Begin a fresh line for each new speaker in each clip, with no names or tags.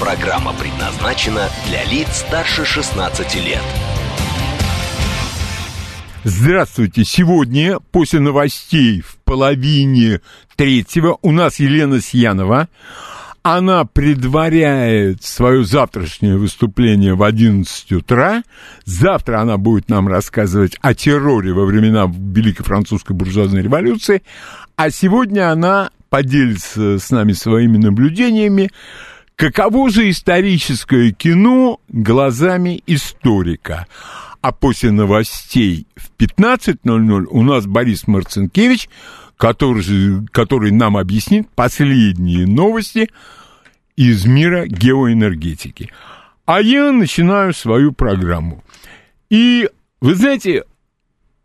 Программа предназначена для лиц старше 16 лет.
Здравствуйте. Сегодня, после новостей в половине третьего, у нас Елена Сьянова. Она предваряет свое завтрашнее выступление в 11 утра. Завтра она будет нам рассказывать о терроре во времена Великой Французской буржуазной революции. А сегодня она поделится с нами своими наблюдениями, каково же историческое кино глазами историка. А после новостей в 15.00 у нас Борис Марцинкевич, который, который нам объяснит последние новости из мира геоэнергетики. А я начинаю свою программу. И, вы знаете,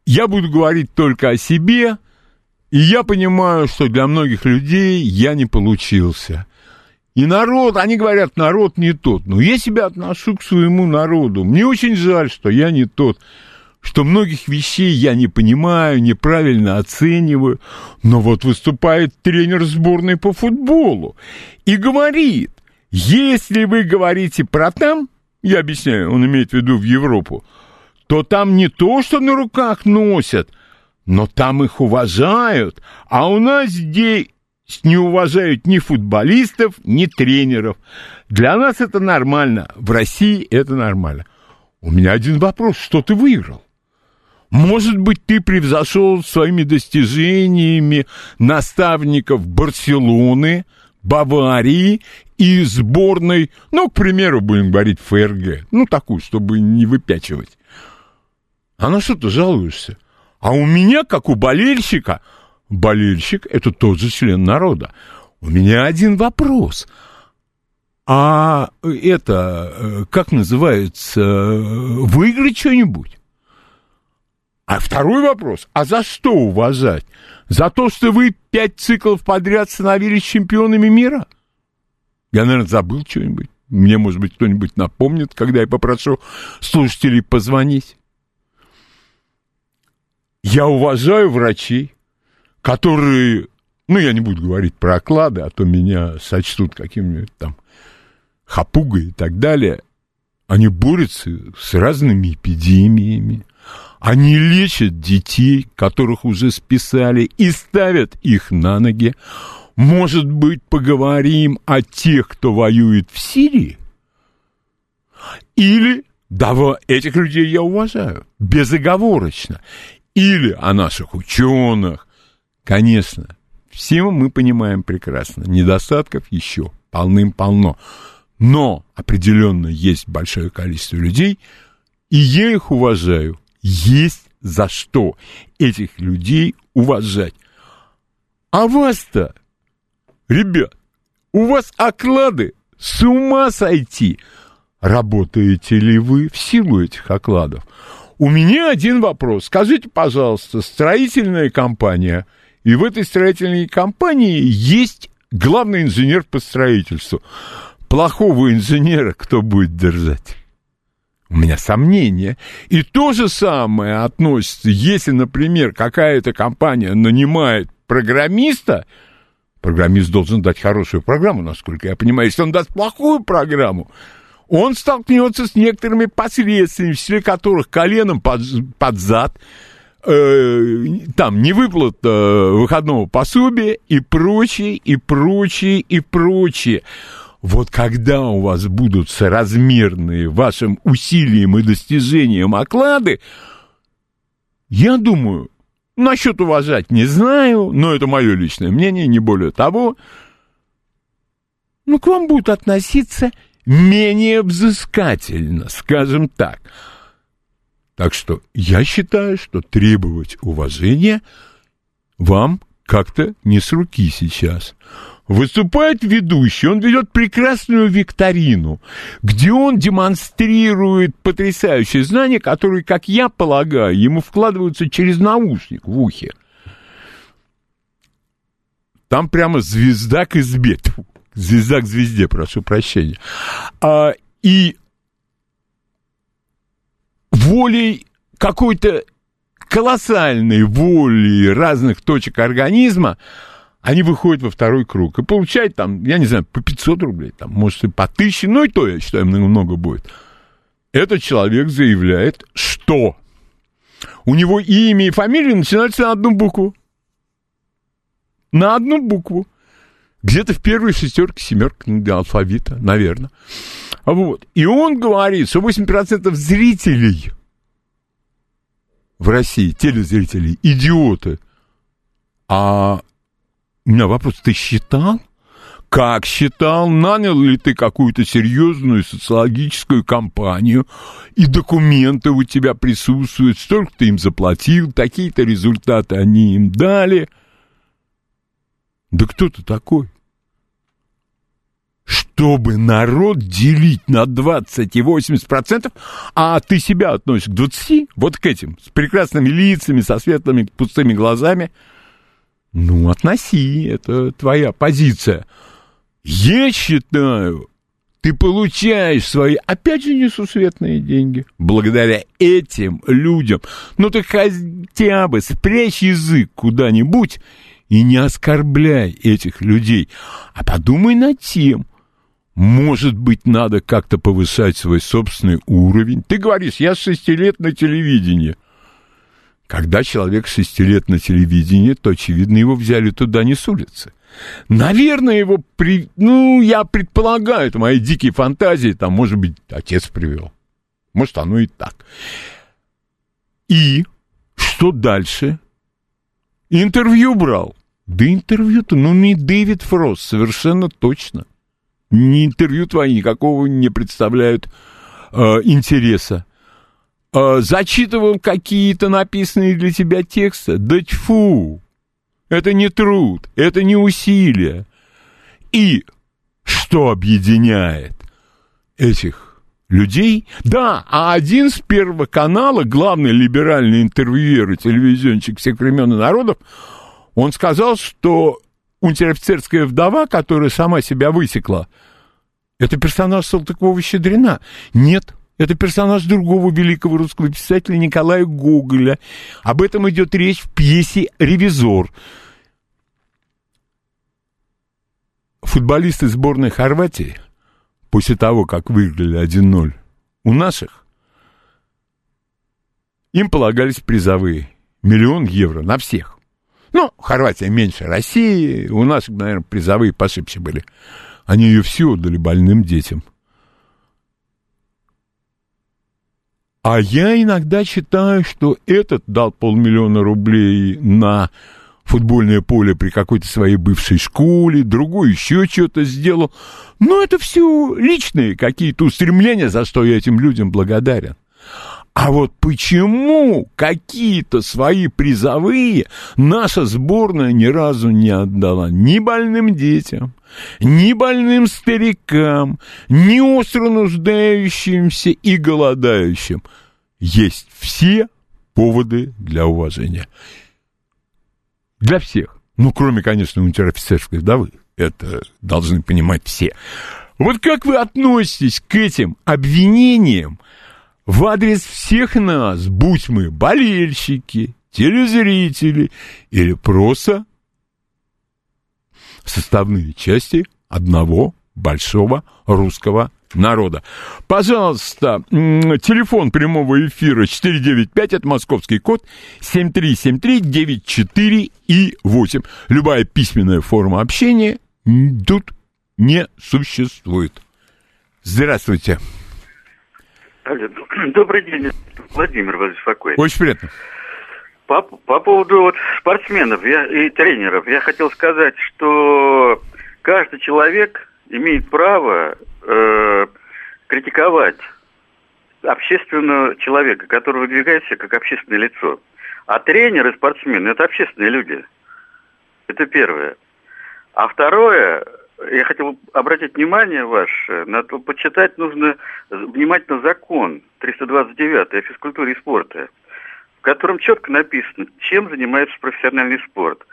я буду говорить только о себе, и я понимаю, что для многих людей я не получился. И народ, они говорят, народ не тот. Но я себя отношу к своему народу. Мне очень жаль, что я не тот, что многих вещей я не понимаю, неправильно оцениваю. Но вот выступает тренер сборной по футболу и говорит, если вы говорите про там, я объясняю, он имеет в виду в Европу, то там не то, что на руках носят, но там их уважают. А у нас здесь не уважают ни футболистов, ни тренеров. Для нас это нормально. В России это нормально. У меня один вопрос. Что ты выиграл? Может быть, ты превзошел своими достижениями наставников Барселоны, Баварии и сборной, ну, к примеру, будем говорить, ФРГ. Ну, такую, чтобы не выпячивать. А на что ты жалуешься? А у меня, как у болельщика, болельщик – это тот же член народа. У меня один вопрос. А это, э, как называется, э, выиграть что-нибудь? А второй вопрос, а за что уважать? За то, что вы пять циклов подряд становились чемпионами мира? Я, наверное, забыл что-нибудь. Мне, может быть, кто-нибудь напомнит, когда я попрошу слушателей позвонить. Я уважаю врачей, которые, ну, я не буду говорить про оклады, а то меня сочтут каким-нибудь там хапугой и так далее. Они борются с разными эпидемиями. Они лечат детей, которых уже списали, и ставят их на ноги. Может быть, поговорим о тех, кто воюет в Сирии? Или, да, этих людей я уважаю, безоговорочно. Или о наших ученых. Конечно, все мы понимаем прекрасно, недостатков еще полным-полно. Но определенно есть большое количество людей, и я их уважаю. Есть за что этих людей уважать. А вас-то, ребят, у вас оклады с ума сойти. Работаете ли вы в силу этих окладов? У меня один вопрос. Скажите, пожалуйста, строительная компания, и в этой строительной компании есть главный инженер по строительству. Плохого инженера кто будет держать? У меня сомнения. И то же самое относится, если, например, какая-то компания нанимает программиста, программист должен дать хорошую программу, насколько я понимаю. Если он даст плохую программу, он столкнется с некоторыми последствиями, в которых коленом под, под зад, э, там невыплата выходного пособия и прочее, и прочее, и прочее. Вот когда у вас будут соразмерные вашим усилиям и достижениям оклады, я думаю, насчет уважать не знаю, но это мое личное мнение, не более того, ну, к вам будут относиться менее взыскательно, скажем так. Так что я считаю, что требовать уважения вам как-то не с руки сейчас. Выступает ведущий, он ведет прекрасную викторину, где он демонстрирует потрясающие знания, которые, как я полагаю, ему вкладываются через наушник в ухе. Там прямо звезда к избе. Звезда к звезде, прошу прощения. А, и волей какой-то колоссальной воли разных точек организма они выходят во второй круг и получают там, я не знаю, по 500 рублей, там, может, и по 1000, ну и то, я считаю, много будет. Этот человек заявляет, что у него имя и фамилия начинаются на одну букву. На одну букву. Где-то в первой шестерке, семерке алфавита, наверное. Вот. И он говорит, что 8% зрителей в России, телезрителей, идиоты. А у меня вопрос, ты считал? Как считал? Нанял ли ты какую-то серьезную социологическую компанию, и документы у тебя присутствуют, столько ты им заплатил, такие-то результаты они им дали. Да кто ты такой? Чтобы народ делить на 20 и 80%, а ты себя относишь к 20, вот к этим, с прекрасными лицами, со светлыми пустыми глазами – ну, относи, это твоя позиция. Я считаю, ты получаешь свои, опять же, несусветные деньги. Благодаря этим людям. Ну, ты хотя бы спрячь язык куда-нибудь и не оскорбляй этих людей. А подумай над тем, может быть, надо как-то повышать свой собственный уровень. Ты говоришь, я с лет на телевидении. Когда человек шести лет на телевидении, то, очевидно, его взяли туда не с улицы. Наверное, его при... Ну, я предполагаю, это мои дикие фантазии, там, может быть, отец привел. Может, оно и так. И что дальше? Интервью брал. Да интервью-то, ну, не Дэвид Фрост, совершенно точно. Не интервью твои никакого не представляют э, интереса. Э, зачитывал какие-то написанные для тебя тексты. Да тьфу! Это не труд, это не усилие. И что объединяет этих людей? Да, а один с Первого канала, главный либеральный интервьюер и телевизионщик всех времен и народов, он сказал, что унтер-офицерская вдова, которая сама себя высекла, это персонаж Салтыкова-Щедрина. Нет, это персонаж другого великого русского писателя Николая Гоголя. Об этом идет речь в пьесе «Ревизор». Футболисты сборной Хорватии, после того, как выиграли 1-0 у наших, им полагались призовые. Миллион евро на всех. Ну, Хорватия меньше России, у нас, наверное, призовые пошибче были. Они ее все отдали больным детям – А я иногда считаю, что этот дал полмиллиона рублей на футбольное поле при какой-то своей бывшей школе, другой еще что-то сделал. Но это все личные какие-то устремления, за что я этим людям благодарен. А вот почему какие-то свои призовые наша сборная ни разу не отдала ни больным детям, ни больным старикам, ни остро нуждающимся и голодающим. Есть все поводы для уважения. Для всех. Ну, кроме, конечно, унтер-офицерской вдовы. Это должны понимать все. Вот как вы относитесь к этим обвинениям в адрес всех нас, будь мы болельщики, телезрители или просто составные части одного большого русского народа. Пожалуйста, телефон прямого эфира 495, это московский код, 7373-94 и 8. Любая письменная форма общения тут не существует. Здравствуйте.
Добрый день, Владимир беспокоит.
Очень приятно.
По, по поводу вот спортсменов я, и тренеров, я хотел сказать, что каждый человек имеет право э, критиковать общественного человека, который выдвигает себя как общественное лицо. А тренеры, спортсмены – это общественные люди. Это первое. А второе, я хотел обратить внимание ваше, на то, почитать нужно внимательно закон 329 о физкультуре и спорте, в котором четко написано, чем занимается профессиональный спорт.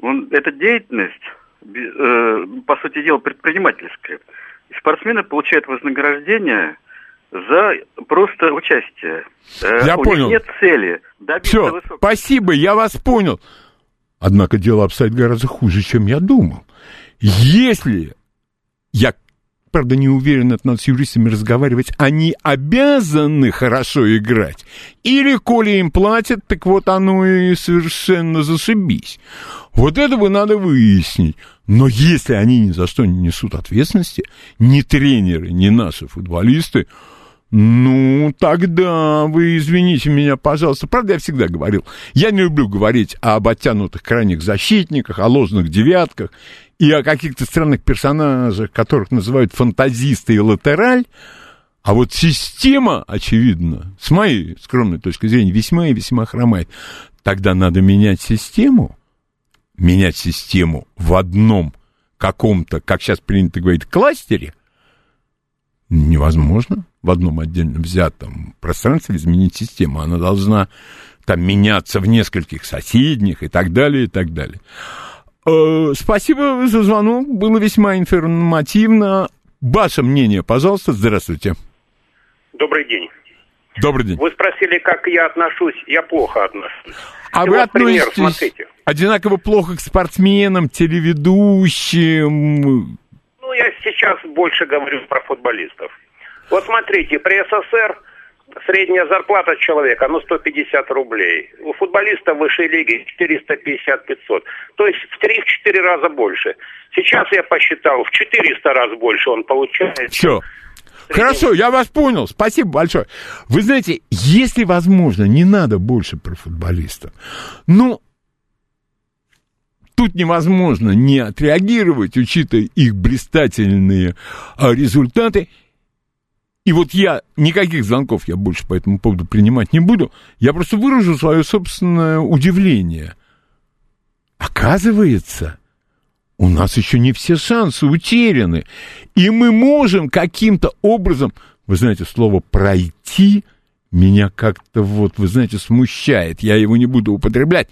Он, эта деятельность, э, по сути дела, предпринимательская. И спортсмены получают вознаграждение за просто участие.
Э, я
У
понял.
них нет цели
Все,
высокого...
спасибо, я вас понял. Однако дело обстоит гораздо хуже, чем я думал. Если, я, правда, не уверен, это надо с юристами разговаривать, они обязаны хорошо играть, или, коли им платят, так вот оно и совершенно зашибись. Вот это бы надо выяснить. Но если они ни за что не несут ответственности, ни тренеры, ни наши футболисты, ну, тогда вы извините меня, пожалуйста. Правда, я всегда говорил, я не люблю говорить об оттянутых крайних защитниках, о ложных девятках и о каких-то странных персонажах, которых называют фантазисты и латераль. А вот система, очевидно, с моей скромной точки зрения, весьма и весьма хромает. Тогда надо менять систему, менять систему в одном каком-то, как сейчас принято говорить, кластере, невозможно в одном отдельно взятом пространстве изменить систему. Она должна там меняться в нескольких соседних и так далее, и так далее. Э, спасибо за звонок, было весьма информативно. Ваше мнение, пожалуйста, здравствуйте.
Добрый день.
Добрый день.
Вы спросили, как я отношусь. Я плохо отношусь.
А
И
вы
вот пример,
относитесь
смотрите.
одинаково плохо к спортсменам, телеведущим?
Ну, я сейчас больше говорю про футболистов. Вот смотрите, при СССР средняя зарплата человека, ну, 150 рублей. У футболиста высшей лиги 450-500. То есть в 3-4 раза больше. Сейчас я посчитал, в 400 раз больше он получает.
Все. Хорошо, я вас понял. Спасибо большое. Вы знаете, если возможно, не надо больше про футболистов. Ну, тут невозможно не отреагировать, учитывая их блистательные а, результаты. И вот я, никаких звонков я больше по этому поводу принимать не буду. Я просто выражу свое собственное удивление. Оказывается, у нас еще не все шансы утеряны. И мы можем каким-то образом, вы знаете, слово «пройти» меня как-то вот, вы знаете, смущает. Я его не буду употреблять.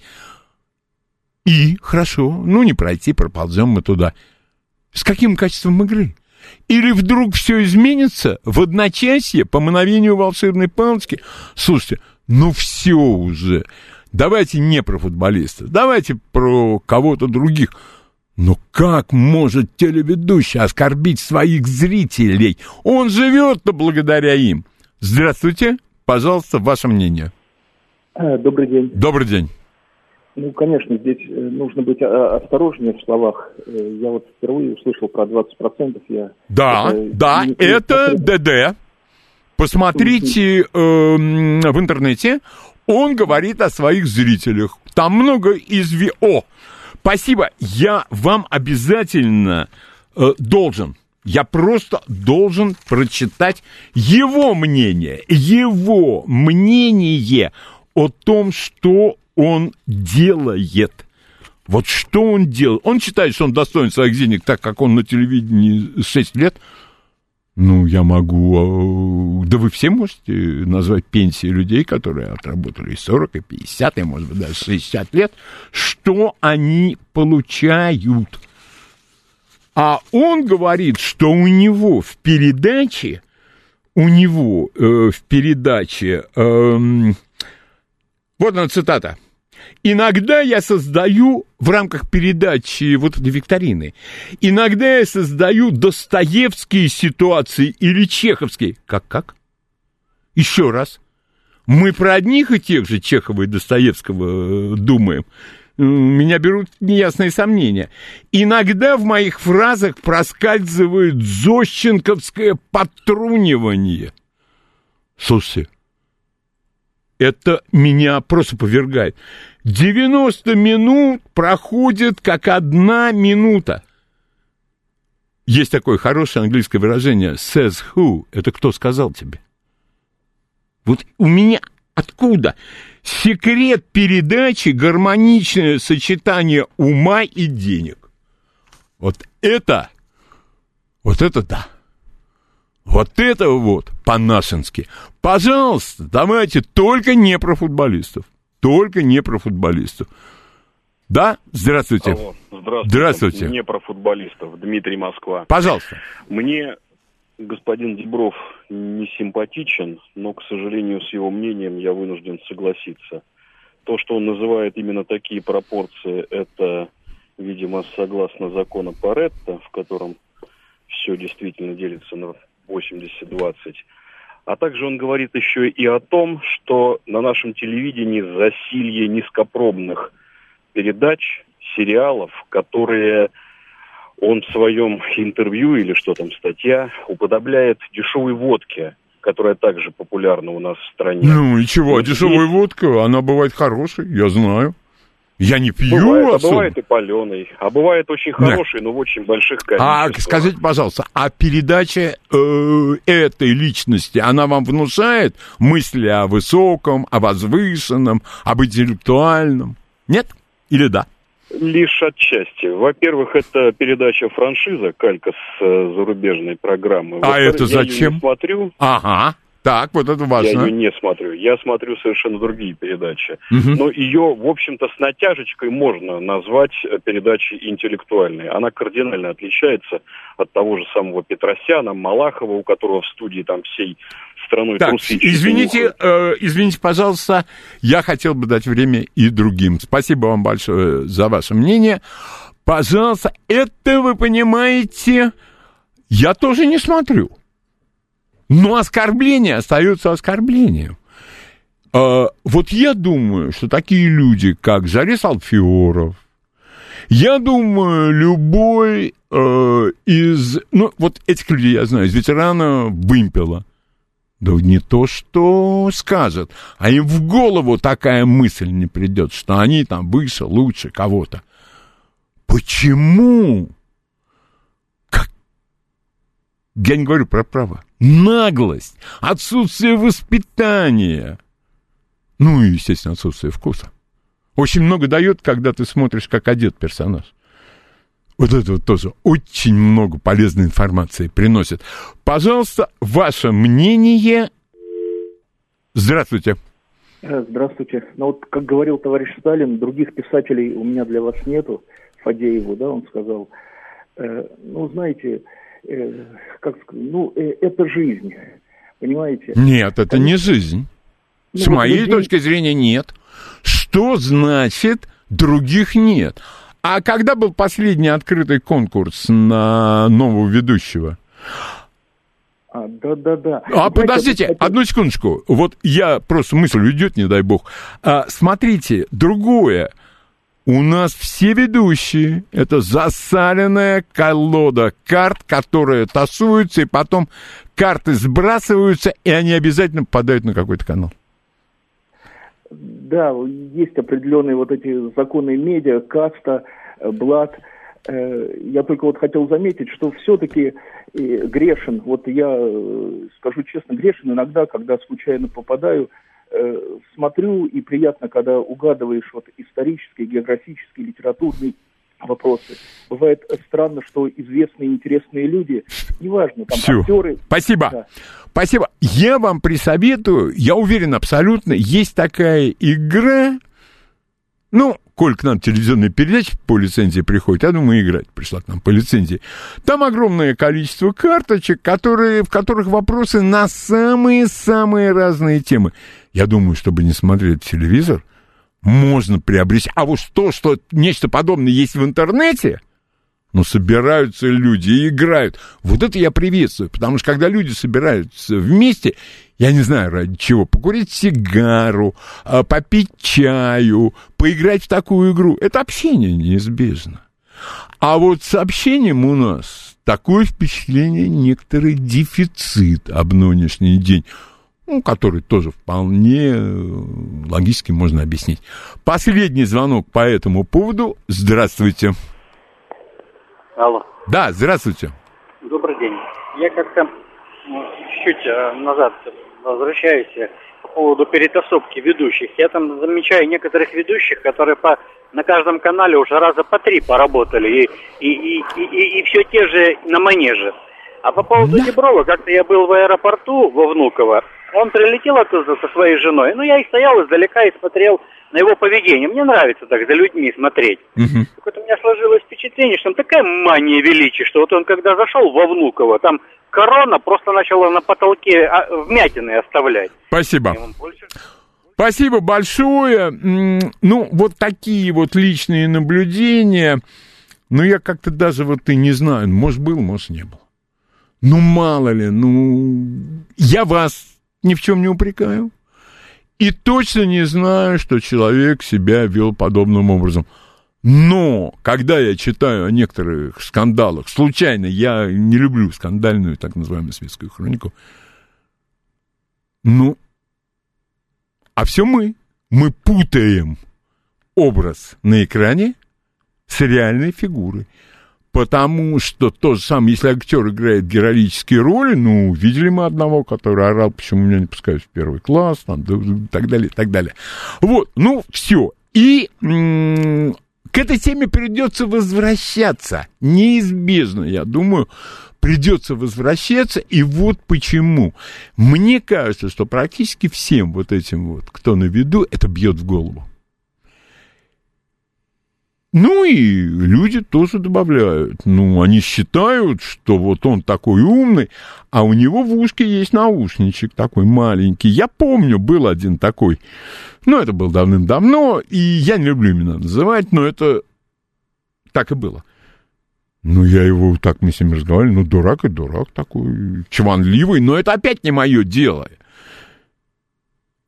И, хорошо, ну не пройти, проползем мы туда. С каким качеством игры? Или вдруг все изменится в одночасье по мановению волшебной палочки? Слушайте, ну все уже. Давайте не про футболистов, давайте про кого-то других. Но как может телеведущий оскорбить своих зрителей? Он живет-то благодаря им. Здравствуйте, пожалуйста, ваше мнение.
А, Добрый день.
Добрый день.
Ну, конечно, здесь э, нужно быть а, осторожнее в словах. Э, Я вот впервые услышал про 20%. Я
Да,
это
да,
не-
это. ДД. Посмотрите эм, в интернете. Он говорит о своих зрителях. Там много из... ви- О, спасибо. Я вам обязательно э, должен. Я просто должен прочитать его мнение. Его мнение о том, что он делает. Вот что он делает? Он считает, что он достоин своих денег, так как он на телевидении 6 лет. Ну, я могу... э, Да вы все можете назвать пенсии людей, которые отработали и 40, и 50, и, может быть, даже 60 лет. Что они получают? А он говорит, что у него в передаче, у него э, в передаче, эм, вот она цитата. Иногда я создаю в рамках передачи вот этой викторины, иногда я создаю достоевские ситуации или чеховские. Как-как? Еще раз. Мы про одних и тех же Чехова и Достоевского э, думаем. М, Меня берут неясные сомнения. Иногда в моих фразах проскальзывает зощенковское потрунивание. Слушайте, это меня просто повергает. 90 минут проходит как одна минута. Есть такое хорошее английское выражение says who. Это кто сказал тебе? Вот у меня откуда? Секрет передачи – гармоничное сочетание ума и денег. Вот это, вот это да. Вот это вот по-нашенски. Пожалуйста, давайте только не про футболистов. Только не про футболистов. Да? Здравствуйте.
Алло, здравствуйте.
Здравствуйте.
Не про футболистов. Дмитрий Москва.
Пожалуйста.
Мне господин Дебров не симпатичен, но, к сожалению, с его мнением я вынужден согласиться. То, что он называет именно такие пропорции, это, видимо, согласно закону Паретта, в котором все действительно делится на 80-20. А также он говорит еще и о том, что на нашем телевидении засилье низкопробных передач, сериалов, которые он в своем интервью или что там, статья, уподобляет дешевой водке, которая также популярна у нас в стране.
Ну и чего,
Вот
дешевая
здесь
водка, она бывает хорошей, я знаю. Я не пью
Бывает, а
особо.
бывает и паленый, а бывает очень хороший, но в очень больших
А
количествах.
скажите, пожалуйста, а передача э, этой личности, она вам внушает мысли о высоком, о возвышенном, об интеллектуальном? Нет? Или да?
Лишь отчасти. Во-первых, это передача франшиза, калька с э, зарубежной программы.
А это
я
зачем?
не смотрю,
Ага. Так, вот это
я
важно.
ее не смотрю. Я смотрю совершенно другие передачи.
Мгм.
Но ее, в общем-то, с натяжечкой можно назвать э, передачей интеллектуальной. Она кардинально отличается от того же самого Петросяна, Малахова, у которого в студии там всей страной
Так,
трусы
извините, э, извините, пожалуйста, я хотел бы дать время и другим. Спасибо вам большое за ваше мнение. Пожалуйста, это вы понимаете, я тоже не смотрю. Но оскорбление остается оскорблением. Э, вот я думаю, что такие люди, как Жарис Алфиоров, я думаю, любой э, из... Ну, вот этих людей я знаю, из ветерана вымпела. Да не то, что скажет, а им в голову такая мысль не придет, что они там выше, лучше кого-то. Почему? Как? Я не говорю про право. Наглость, отсутствие воспитания. Ну и, естественно, отсутствие вкуса. Очень много дает, когда ты смотришь, как одет персонаж. Вот это вот тоже очень много полезной информации приносит. Пожалуйста, ваше мнение. Здравствуйте.
Э, Здравствуйте. Ну вот, как говорил товарищ Сталин, других писателей у меня для вас нету. Фадееву, да, он сказал. Э, ну, знаете, э, как сказать, ну, э, это жизнь, понимаете?
Нет, это не жизнь.
Ну,
С моей
людей-
точки зрения, нет. Что значит других нет? А когда был последний открытый конкурс на нового ведущего?
А, да-да-да.
А
Знаете,
подождите,
это-
одну секундочку. Вот я просто мысль уйдет, не дай бог. А, смотрите, другое. У нас все ведущие – это засаленная колода карт, которые тасуются, и потом карты сбрасываются, и они обязательно попадают на какой-то канал.
Да, есть определенные вот эти законы медиа, каста, э, блат. Э, Я только вот хотел заметить, что все-таки грешен, вот я э, скажу честно, грешен иногда, когда случайно попадаю, э, смотрю, и приятно, когда угадываешь вот исторические, географические, литературные вопросы. Бывает странно, что известные, интересные люди, неважно, там
Всё.
актеры.
Спасибо.
Да.
Спасибо. Я вам присоветую, я уверен абсолютно, есть такая игра, ну, коль к нам телевизионные передачи по лицензии приходят, я думаю, играть пришла к нам по лицензии. Там огромное количество карточек, которые, в которых вопросы на самые-самые разные темы. Я думаю, чтобы не смотреть телевизор, можно приобрести. А вот то, что нечто подобное есть в интернете, ну, собираются люди и играют. Вот это я приветствую, потому что когда люди собираются вместе, я не знаю ради чего, покурить сигару, а, попить чаю, поиграть в такую игру, это общение неизбежно. А вот с общением у нас такое впечатление, некоторый дефицит об нынешний день, ну, который тоже вполне э, логически можно объяснить. Последний звонок по этому поводу. Здравствуйте.
Алло.
Да, здравствуйте.
Добрый день. Я как-то ну, чуть э, назад возвращаюсь э, по поводу перетасовки ведущих. Я там замечаю некоторых ведущих, которые по на каждом канале уже раза по три поработали, и, и, и, и, и все те же на манеже. А по поводу Деброва, как-то я был в аэропорту во Внуково, он прилетел оттуда со своей женой, ну я и стоял издалека и смотрел на его поведение. Мне нравится так за людьми смотреть.
Мгм.
Так у меня сложилось впечатление, что там такая мания величия, что вот он когда зашел во Внуково, там корона просто начала на потолке а, вмятины оставлять.
Спасибо. Спасибо большое. Ну, вот такие вот личные наблюдения. Ну, я как-то даже вот и не знаю, может, был, может, не был. Ну, мало ли, ну, я вас ни в чем не упрекаю. И точно не знаю, что человек себя вел подобным образом. Но, когда я читаю о некоторых скандалах, случайно, я не люблю скандальную, так называемую светскую хронику, ну, а все мы. Мы путаем образ на экране с реальной фигурой. Потому что то же самое, если актер играет героические роли, ну, видели мы одного, который орал, почему меня не пускают в первый класс, там, и так далее, и так далее. Вот, ну, все. И к этой теме придется возвращаться. Неизбежно, я думаю, придется возвращаться. И вот почему. Мне кажется, что практически всем вот этим вот, кто на виду, это бьет в голову. Ну и люди тоже добавляют. Ну, они считают, что вот он такой умный, а у него в ушке есть наушничек такой маленький. Я помню, был один такой. Ну, это был давным-давно, и я не люблю имена называть, но это так и было. Ну, я его так мы с ним разговаривали, ну, дурак и дурак такой, чванливый, но это опять не мое дело.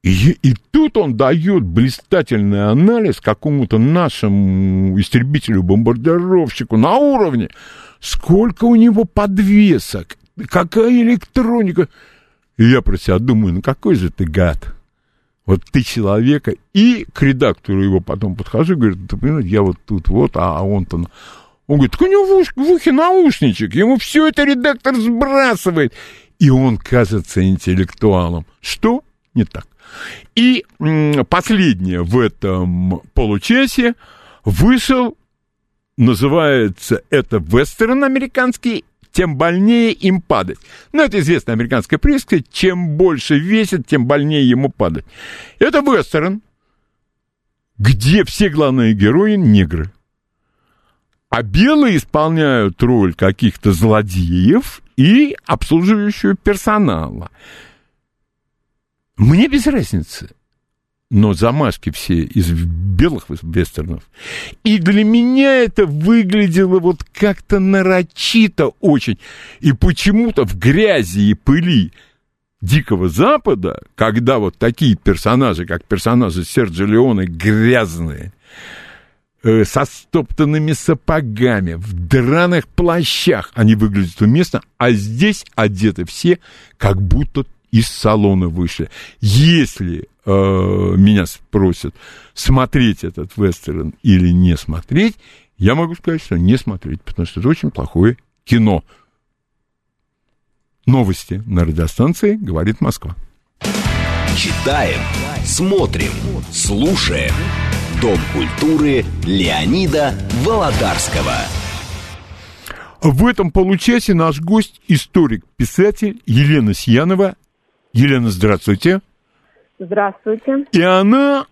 И, и тут он дает блистательный анализ какому-то нашему истребителю-бомбардировщику на уровне, сколько у него подвесок, какая электроника. И я про себя думаю, ну какой же ты гад. Вот ты человека, и к редактору его потом подхожу, говорю, ты понимаешь, я вот тут вот, а он-то... на-». Он говорит, так у него в, уш- в ухе наушничек, ему все это редактор сбрасывает. И он кажется интеллектуалом. Что? Не так. И последнее в этом получасе вышел, называется это вестерн американский, тем больнее им падать. Ну, это известная американская присказка, чем больше весит, тем больнее ему падать. Это вестерн, где все главные герои негры. А белые исполняют роль каких-то злодеев и обслуживающего персонала. Мне без разницы. Но замашки все из белых вестернов. И для меня это выглядело вот как-то нарочито очень. И почему-то в грязи и пыли Дикого Запада, когда вот такие персонажи, как персонажи Серджи Леоне, грязные, э, со стоптанными сапогами, в драных плащах, они выглядят уместно, а здесь одеты все, как будто из салона вышли. Если э, меня спросят, смотреть этот вестерн или не смотреть, я могу сказать, что не смотреть, потому что это очень плохое кино. Новости на радиостанции «Говорит Москва».
Читаем, смотрим, слушаем. Дом культуры Леонида Володарского.
В этом получасе наш гость, историк-писатель Елена Сьянова. Елена, здравствуйте.
Здравствуйте.
И она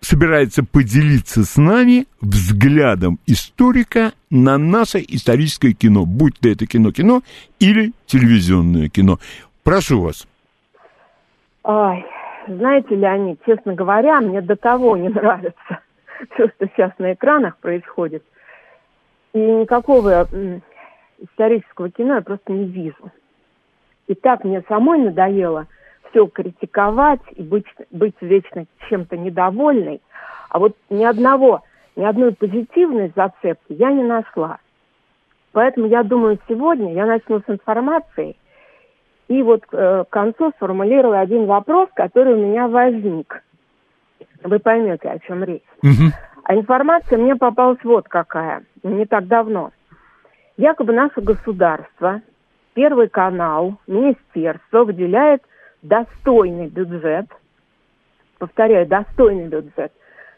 собирается поделиться с нами взглядом историка на наше историческое кино, будь то это кино-кино или телевизионное кино. Прошу вас.
Ой, знаете, Леонид, честно говоря, мне до того не нравится все, что сейчас на экранах происходит. И никакого исторического кино я просто не вижу. И так мне самой надоело все критиковать и быть, быть вечно чем-то недовольной. А вот ни одного, ни одной позитивной зацепки я не нашла. Поэтому я думаю, сегодня я начну с информации и вот э, к концу сформулирую один вопрос, который у меня возник. Вы поймете, о чем речь. А информация мне попалась вот какая, не так давно. Якобы наше государство, Первый канал, министерство выделяет достойный бюджет, повторяю, достойный бюджет,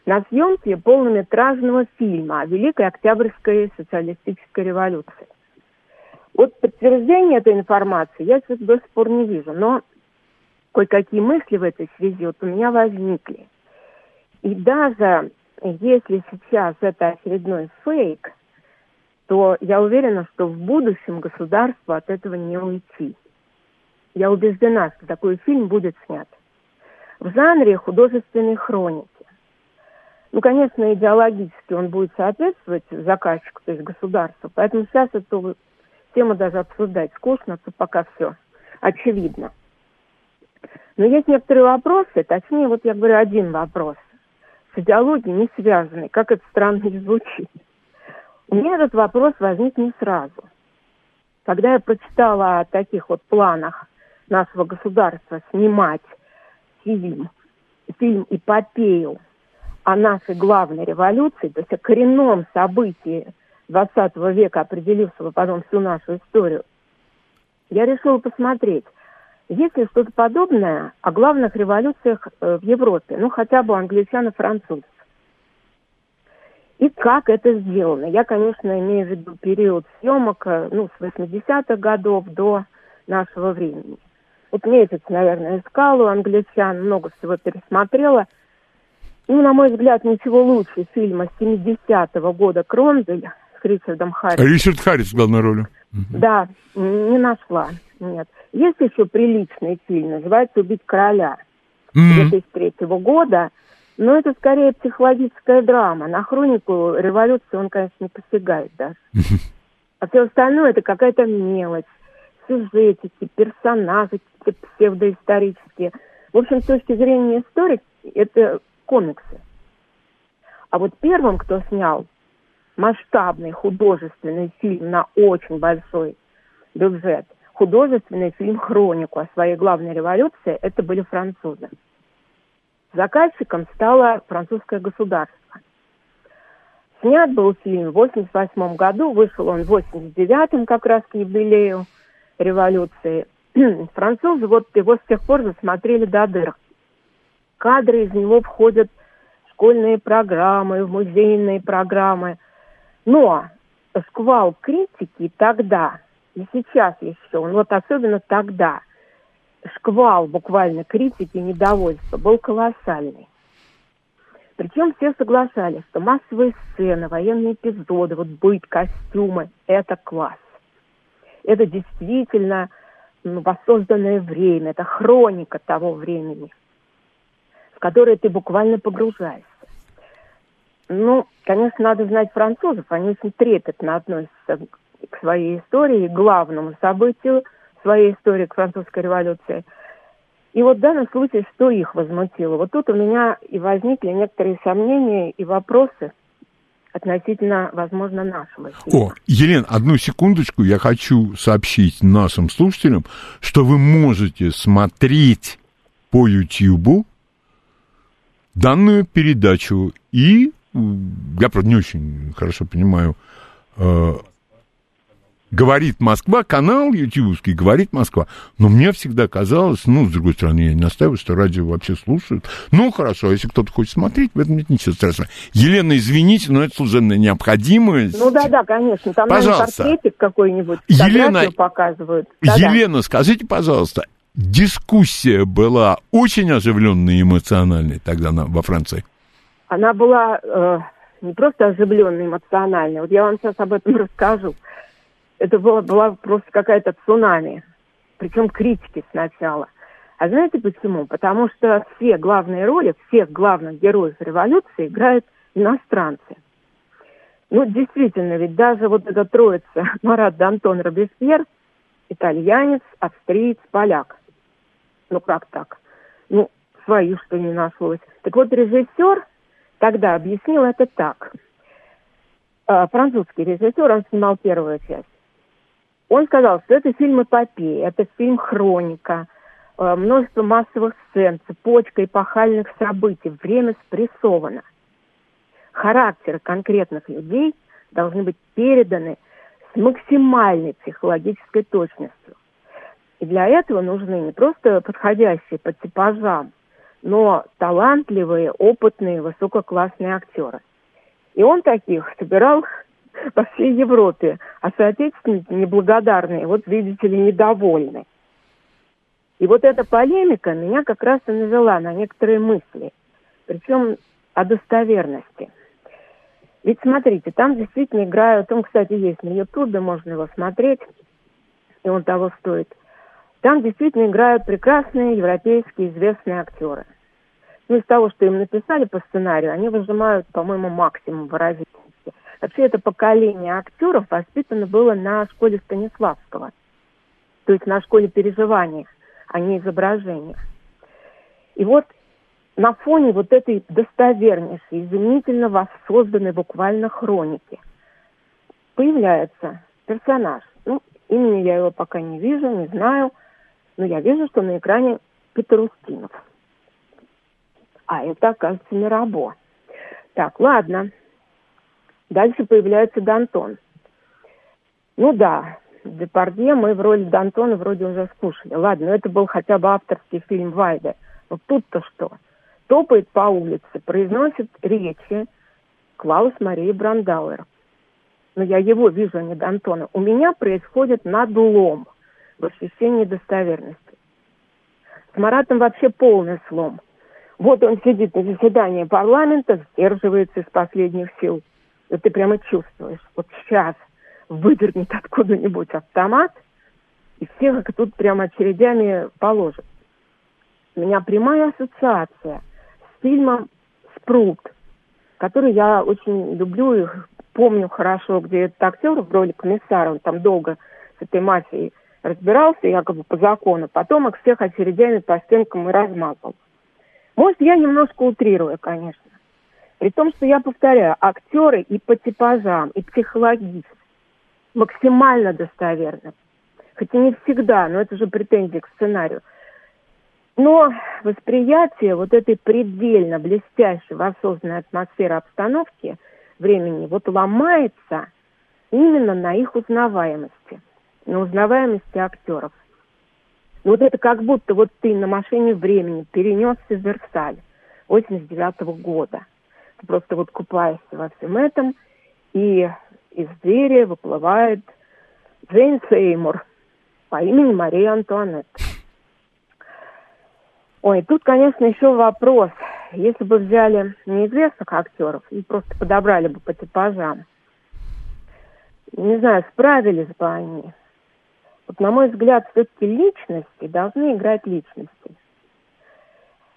на съемке полнометражного фильма о Великой Октябрьской социалистической революции. Вот подтверждение этой информации я сейчас до сих пор не вижу, но кое-какие мысли в этой связи вот у меня возникли. И даже если сейчас это очередной фейк, то я уверена, что в будущем государству от этого не уйти. Я убеждена, что такой фильм будет снят. В жанре художественной хроники. Ну, конечно, идеологически он будет соответствовать заказчику, то есть государству. Поэтому сейчас эту тему даже обсуждать скучно, то пока все очевидно. Но есть некоторые вопросы, точнее, вот я говорю один вопрос, с идеологией не связанный, как это странно звучит. У меня этот вопрос возник не сразу. Когда я прочитала о таких вот планах нашего государства снимать фильм, фильм «Эпопею» о нашей главной революции, то есть о коренном событии 20 века, определившего потом всю нашу историю, я решила посмотреть, есть ли что-то подобное о главных революциях э, в Европе, ну хотя бы англичан и французов. И как это сделано? Я, конечно, имею в виду период съемок э, ну, с 80-х годов до нашего времени. Вот месяц, наверное, искала у англичан, много всего пересмотрела. Ну, на мой взгляд, ничего лучше фильма 70-го года Кромвеля с Ричардом Харрисом.
Ричард Харрис в главной роли.
Да, не нашла, нет. Есть еще приличный фильм, называется «Убить короля» mm-hmm. 2003 года, но это скорее психологическая драма. На хронику революции он, конечно, не посягает даже. А все остальное это какая-то мелочь, сюжетики, персонажи псевдоисторические. В общем, с точки зрения истории, это комиксы. А вот первым, кто снял масштабный художественный фильм на очень большой бюджет, художественный фильм «Хронику» о своей главной революции, это были французы. Заказчиком стало французское государство. Снят был фильм в 88 году, вышел он в 89 как раз к юбилею революции. Французы вот его с тех пор засмотрели до дыр. Кадры из него входят в школьные программы, в музейные программы – но сквал критики тогда и сейчас еще, вот особенно тогда, шквал буквально критики и недовольства был колоссальный. Причем все соглашались, что массовые сцены, военные эпизоды, вот быт, костюмы – это класс. Это действительно ну, воссозданное время, это хроника того времени, в которое ты буквально погружаешься. Ну, конечно, надо знать французов. Они очень трепетно относятся к своей истории, к главному событию своей истории, к французской революции. И вот в данном случае, что их возмутило? Вот тут у меня и возникли некоторые сомнения и вопросы относительно, возможно, нашего
фильма. О, Елена, одну секундочку, я хочу сообщить нашим слушателям, что вы можете смотреть по YouTube данную передачу и я, правда, не очень хорошо понимаю, э, говорит Москва, канал ютубовский говорит Москва. Но мне всегда казалось, ну, с другой стороны, я не настаиваю, что радио вообще слушают. Ну, хорошо, а если кто-то хочет смотреть, в этом нет ничего страшного. Елена, извините, но это служебная необходимость.
Ну да, да, конечно. Там,
пожалуйста.
наверное, какой-нибудь,
Елена,
показывают.
Елена, скажите, пожалуйста, дискуссия была очень оживленной и эмоциональной тогда на, во Франции?
она была э, не просто оживленной эмоциональной. Вот я вам сейчас об этом расскажу. Это была, была просто какая-то цунами. Причем критики сначала. А знаете почему? Потому что все главные роли, всех главных героев революции играют иностранцы. Ну, действительно, ведь даже вот эта троица Марат Д'Антон Робеспьер, итальянец, австриец, поляк. Ну, как так? Ну, свою что не нашлось. Так вот, режиссер тогда объяснил это так. А, французский режиссер, он снимал первую часть. Он сказал, что это фильм эпопея, это фильм хроника, а, множество массовых сцен, цепочка эпохальных событий, время спрессовано. Характеры конкретных людей должны быть переданы с максимальной психологической точностью. И для этого нужны не просто подходящие по типажам но талантливые, опытные, высококлассные актеры. И он таких собирал по всей Европе, а соотечественники неблагодарные, вот видите ли, недовольны. И вот эта полемика меня как раз и навела на некоторые мысли, причем о достоверности. Ведь смотрите, там действительно играют, он, кстати, есть на Ютубе, можно его смотреть, и он того стоит. Там действительно играют прекрасные европейские известные актеры. Ну, из того, что им написали по сценарию, они выжимают, по-моему, максимум выразительности. Вообще, это поколение актеров воспитано было на школе Станиславского, то есть на школе переживания, а не изображения. И вот на фоне вот этой достовернейшей, изумительно воссозданной буквально хроники появляется персонаж. Ну, имени я его пока не вижу, не знаю, но я вижу, что на экране Петр Устинов. А это, оказывается, Мирабо. Так, ладно. Дальше появляется Дантон. Ну да, Депардье мы в роли Дантона вроде уже скушали. Ладно, но это был хотя бы авторский фильм Вайда. Но тут-то что? Топает по улице, произносит речи Клаус Марии Брандауэр. Но я его вижу, а не Дантона. У меня происходит надлом в ощущении достоверности. С Маратом вообще полный слом – вот он сидит на заседании парламента, сдерживается из последних сил. Ты прямо чувствуешь, вот сейчас выдернет откуда-нибудь автомат, и всех тут прямо очередями положит. У меня прямая ассоциация с фильмом «Спрут», который я очень люблю и помню хорошо, где этот актер в роли комиссара, он там долго с этой мафией разбирался, якобы по закону, потом их всех очередями по стенкам и размазал. Может, я немножко утрирую, конечно. При том, что я повторяю, актеры и по типажам, и психологически максимально достоверны. Хотя не всегда, но это же претензии к сценарию. Но восприятие вот этой предельно блестящей, воссозданной атмосферы обстановки времени вот ломается именно на их узнаваемости, на узнаваемости актеров. Ну, вот это как будто вот ты на машине времени перенесся в Версаль 89 -го года. Просто вот купаешься во всем этом, и из двери выплывает Джейн Сеймур по имени Мария Антуанетта. Ой, тут, конечно, еще вопрос. Если бы взяли неизвестных актеров и просто подобрали бы по типажам, не знаю, справились бы они. Вот, на мой взгляд, все-таки личности должны играть личности.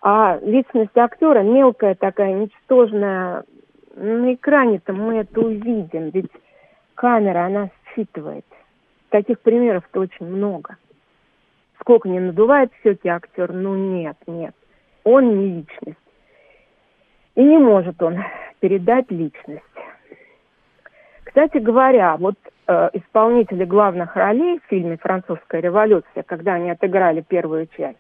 А личность актера мелкая такая, ничтожная, на экране-то мы это увидим, ведь камера, она считывает. Таких примеров-то очень много. Сколько не надувает все-таки актер, ну нет, нет. Он не личность. И не может он передать личность. Кстати говоря, вот э, исполнители главных ролей в фильме «Французская революция», когда они отыграли первую часть,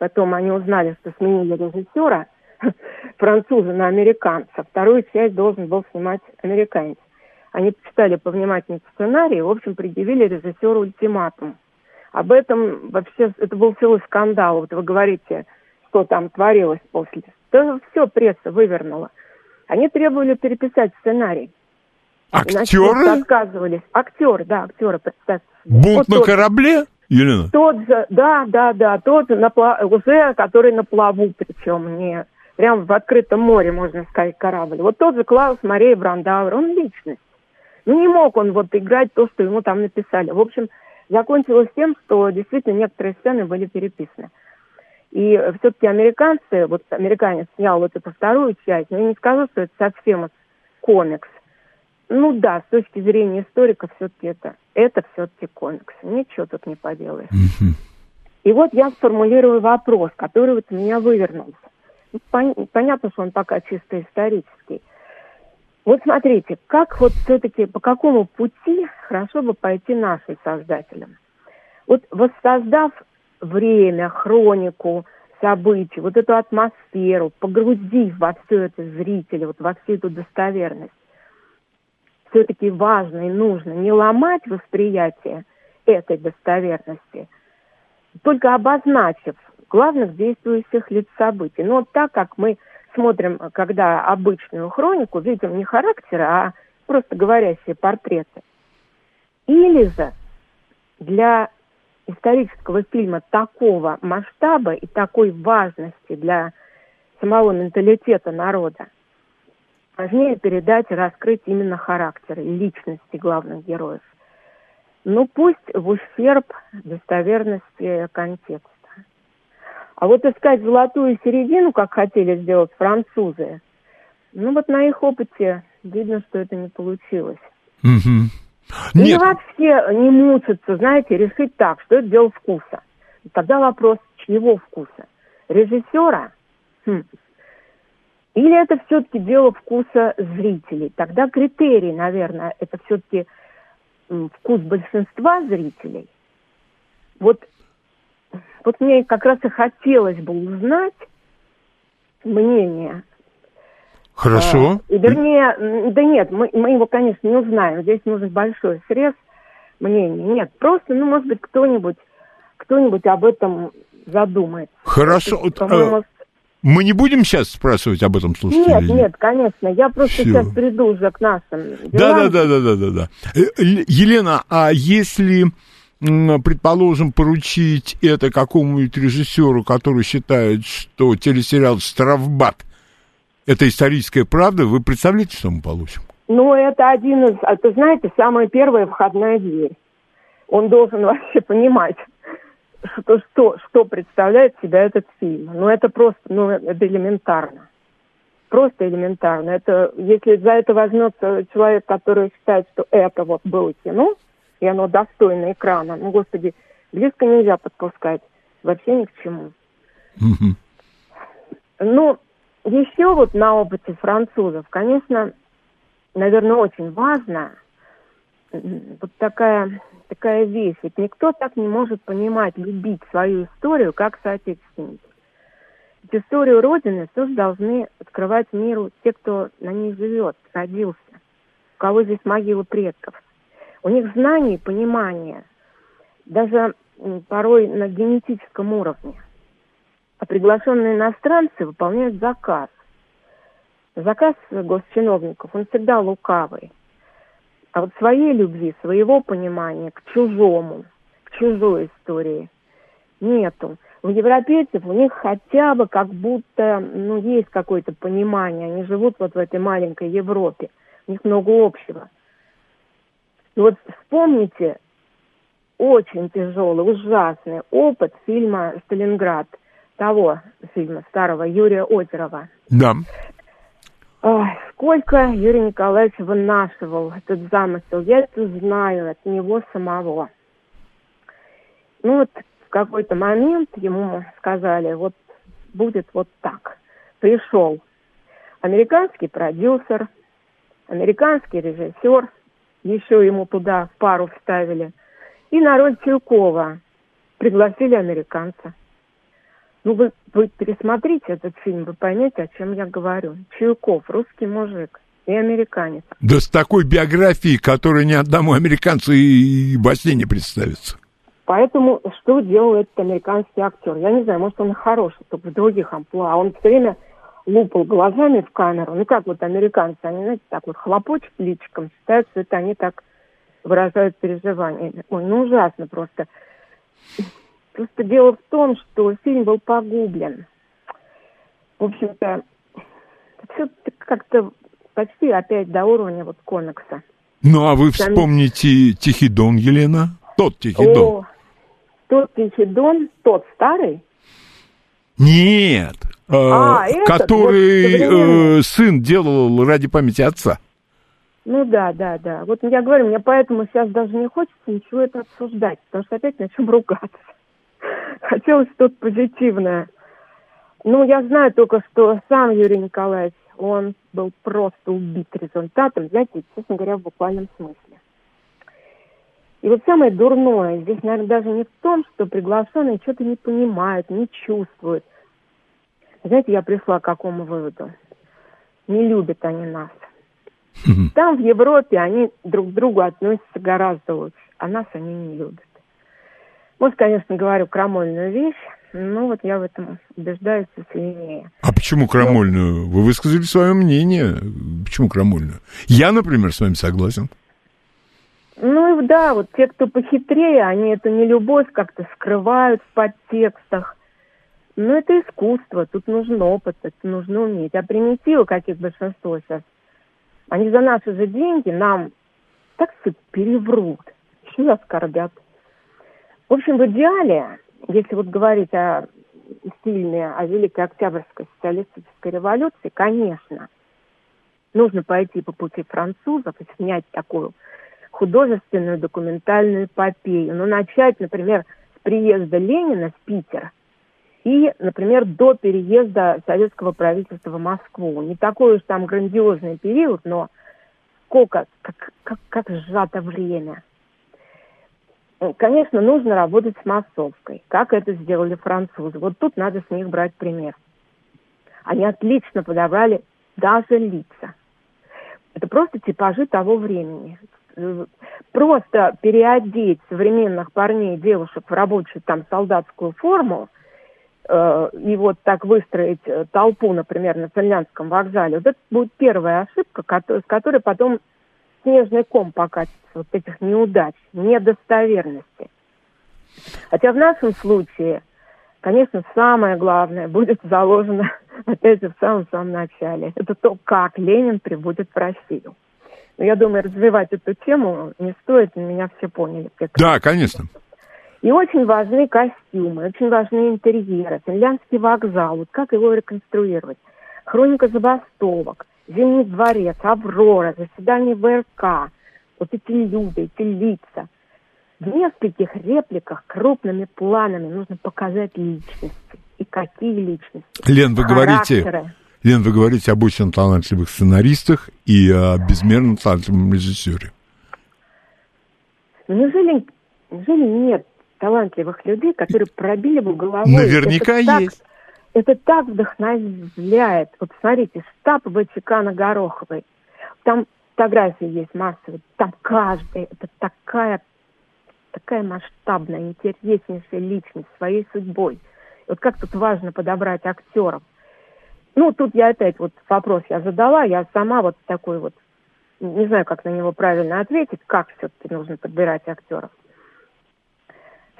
потом они узнали, что сменили режиссера, француза на американца, вторую часть должен был снимать американец. Они почитали повнимательнее сценарий в общем, предъявили режиссеру ультиматум. Об этом вообще, это был целый скандал. Вот вы говорите, что там творилось после. Да все пресса вывернула. Они требовали переписать сценарий.
Актеры?
отказывались. Актеры, да, актеры, представьте.
Бунт вот на корабле, Елена?
Тот же, да, да, да, тот же, уже, который на плаву, причем не прям в открытом море, можно сказать, корабль. Вот тот же Клаус Мария Брандауэр, он личность. Ну, не мог он вот играть то, что ему там написали. В общем, закончилось тем, что действительно некоторые сцены были переписаны. И все-таки американцы, вот американец снял вот эту вторую часть, но я не скажу, что это совсем комикс. Ну да, с точки зрения историка все-таки это, это все-таки комикс. Ничего тут не поделаешь. И вот я сформулирую вопрос, который вот у меня вывернулся. Ну, пон- понятно, что он пока чисто исторический. Вот смотрите, как вот все-таки, по какому пути хорошо бы пойти нашим создателям? Вот воссоздав время, хронику, события, вот эту атмосферу, погрузив во все это зрителя, вот во всю эту достоверность, все-таки важно и нужно не ломать восприятие этой достоверности, только обозначив главных действующих лиц событий. Но так как мы смотрим, когда обычную хронику, видим не характеры, а просто говорящие портреты. Или же для исторического фильма такого масштаба и такой важности для самого менталитета народа важнее передать и раскрыть именно характеры, личности главных героев. Ну, пусть в ущерб достоверности контекста. А вот искать золотую середину, как хотели сделать французы, ну вот на их опыте видно, что это не получилось.
Угу.
Нет. Или вообще не мучиться, знаете, решить так, что это дело вкуса. Тогда вопрос, чьего вкуса? Режиссера? Хм. Или это все-таки дело вкуса зрителей? Тогда критерий, наверное, это все-таки вкус большинства зрителей. Вот, вот мне как раз и хотелось бы узнать мнение
Хорошо.
А, вернее, да нет, мы, мы его, конечно, не узнаем. Здесь нужен большой срез мнений. Нет, просто, ну, может быть, кто-нибудь кто-нибудь об этом задумается.
Хорошо. Есть, мы не будем сейчас спрашивать об этом слушателей?
Нет, нет, конечно. Я просто Все. сейчас приду уже к нашим.
Да, да, да, да, да, да, да. Елена, а если предположим, поручить это какому-нибудь режиссеру, который считает, что телесериал «Штрафбат» это историческая правда, вы представляете, что мы получим?
Ну, это один из, это, знаете, самая первая входная дверь. Он должен вообще понимать, что, что, что представляет себя этот фильм. Ну, это просто, ну, это элементарно. Просто элементарно. Это, если за это возьмется человек, который считает, что это вот было кино, и оно достойно экрана, ну, господи, близко нельзя подпускать. Вообще ни к чему. Mm-hmm. Ну, еще вот на опыте французов, конечно, наверное, очень важно вот такая, такая вещь. Ведь никто так не может понимать, любить свою историю, как соотечественники. Ведь историю Родины тоже должны открывать миру те, кто на ней живет, родился, у кого здесь могила предков. У них знания и понимание, даже порой на генетическом уровне – а приглашенные иностранцы выполняют заказ. Заказ госчиновников, он всегда лукавый. А вот своей любви, своего понимания к чужому, к чужой истории нету. У европейцев у них хотя бы как будто, ну, есть какое-то понимание. Они живут вот в этой маленькой Европе. У них много общего. И вот вспомните очень тяжелый, ужасный опыт фильма «Сталинград» того фильма старого Юрия Озерова.
Да.
Сколько Юрий Николаевич вынашивал этот замысел. Я это знаю от него самого. Ну вот в какой-то момент ему сказали, вот будет вот так. Пришел американский продюсер, американский режиссер, еще ему туда пару вставили, и на роль Чуйкова пригласили американца. Ну, вы, вы пересмотрите этот фильм, вы поймете, о чем я говорю. Чуйков, русский мужик и американец.
Да с такой биографией, которая ни одному американцу и, во сне не представится.
Поэтому что делал этот американский актер? Я не знаю, может, он хороший, только в других амплуа. Он все время лупал глазами в камеру. Ну, как вот американцы, они, знаете, так вот хлопочут личиком, считают, что это они так выражают переживания. Ой, ну, ужасно просто. Просто дело в том, что фильм был погублен. В общем-то, все как-то почти опять до уровня вот комикса.
Ну, а вы вспомните Тихий Дон, Елена? Тот Тихий О, Дон.
Тот Тихий Дон, тот старый?
Нет, э, а, э, который вот, э, сын делал ради памяти отца.
Ну да, да, да. Вот я говорю, мне поэтому сейчас даже не хочется ничего это обсуждать, потому что опять начнем ругаться. Хотелось что-то позитивное. Ну, я знаю только, что сам Юрий Николаевич, он был просто убит результатом, знаете, честно говоря, в буквальном смысле. И вот самое дурное здесь, наверное, даже не в том, что приглашенные что-то не понимают, не чувствуют. Знаете, я пришла к какому выводу? Не любят они нас. Там, в Европе, они друг к другу относятся гораздо лучше, а нас они не любят. Может, конечно, говорю крамольную вещь, Ну, вот я в этом убеждаюсь все сильнее.
А почему крамольную? Вы высказали свое мнение. Почему крамольную? Я, например, с вами согласен.
Ну да, вот те, кто похитрее, они эту нелюбовь как-то скрывают в подтекстах. Ну, это искусство, тут нужен опыт, это нужно уметь. А примитивы, каких большинство сейчас, они за наши же деньги нам так все переврут, еще оскорбят. В общем, в идеале, если вот говорить о фильме о Великой Октябрьской социалистической революции, конечно, нужно пойти по пути французов и снять такую художественную документальную эпопею. Но начать, например, с приезда Ленина в Питер и, например, до переезда советского правительства в Москву. Не такой уж там грандиозный период, но сколько, как, как, как сжато время. Конечно, нужно работать с массовкой, как это сделали французы. Вот тут надо с них брать пример. Они отлично подобрали даже лица. Это просто типажи того времени. Просто переодеть современных парней и девушек в рабочую там солдатскую форму э, и вот так выстроить э, толпу, например, на финляндском вокзале, вот это будет первая ошибка, с которой потом снежный ком покатится вот этих неудач, недостоверности. Хотя в нашем случае, конечно, самое главное будет заложено, опять же, в самом-самом начале. Это то, как Ленин прибудет в Россию. Но я думаю, развивать эту тему не стоит, меня все поняли.
Да, конечно.
И очень важны костюмы, очень важны интерьеры, финляндский вокзал, вот как его реконструировать. Хроника забастовок, Зимний дворец, Аврора, заседание ВРК, вот эти люди, эти лица. В нескольких репликах крупными планами нужно показать личности. И какие личности.
Лен, вы Характеры. говорите, Лен, вы говорите об очень талантливых сценаристах и о безмерно талантливом режиссере.
Ну, неужели, неужели нет талантливых людей, которые пробили бы головой?
Наверняка есть.
Это так вдохновляет. Вот смотрите, штаб Ватикана Гороховой. Там фотографии есть массовые. Там каждый, это такая, такая масштабная, интереснейшая личность своей судьбой. Вот как тут важно подобрать актеров. Ну, тут я опять вот вопрос я задала, я сама вот такой вот, не знаю, как на него правильно ответить, как все-таки нужно подбирать актеров.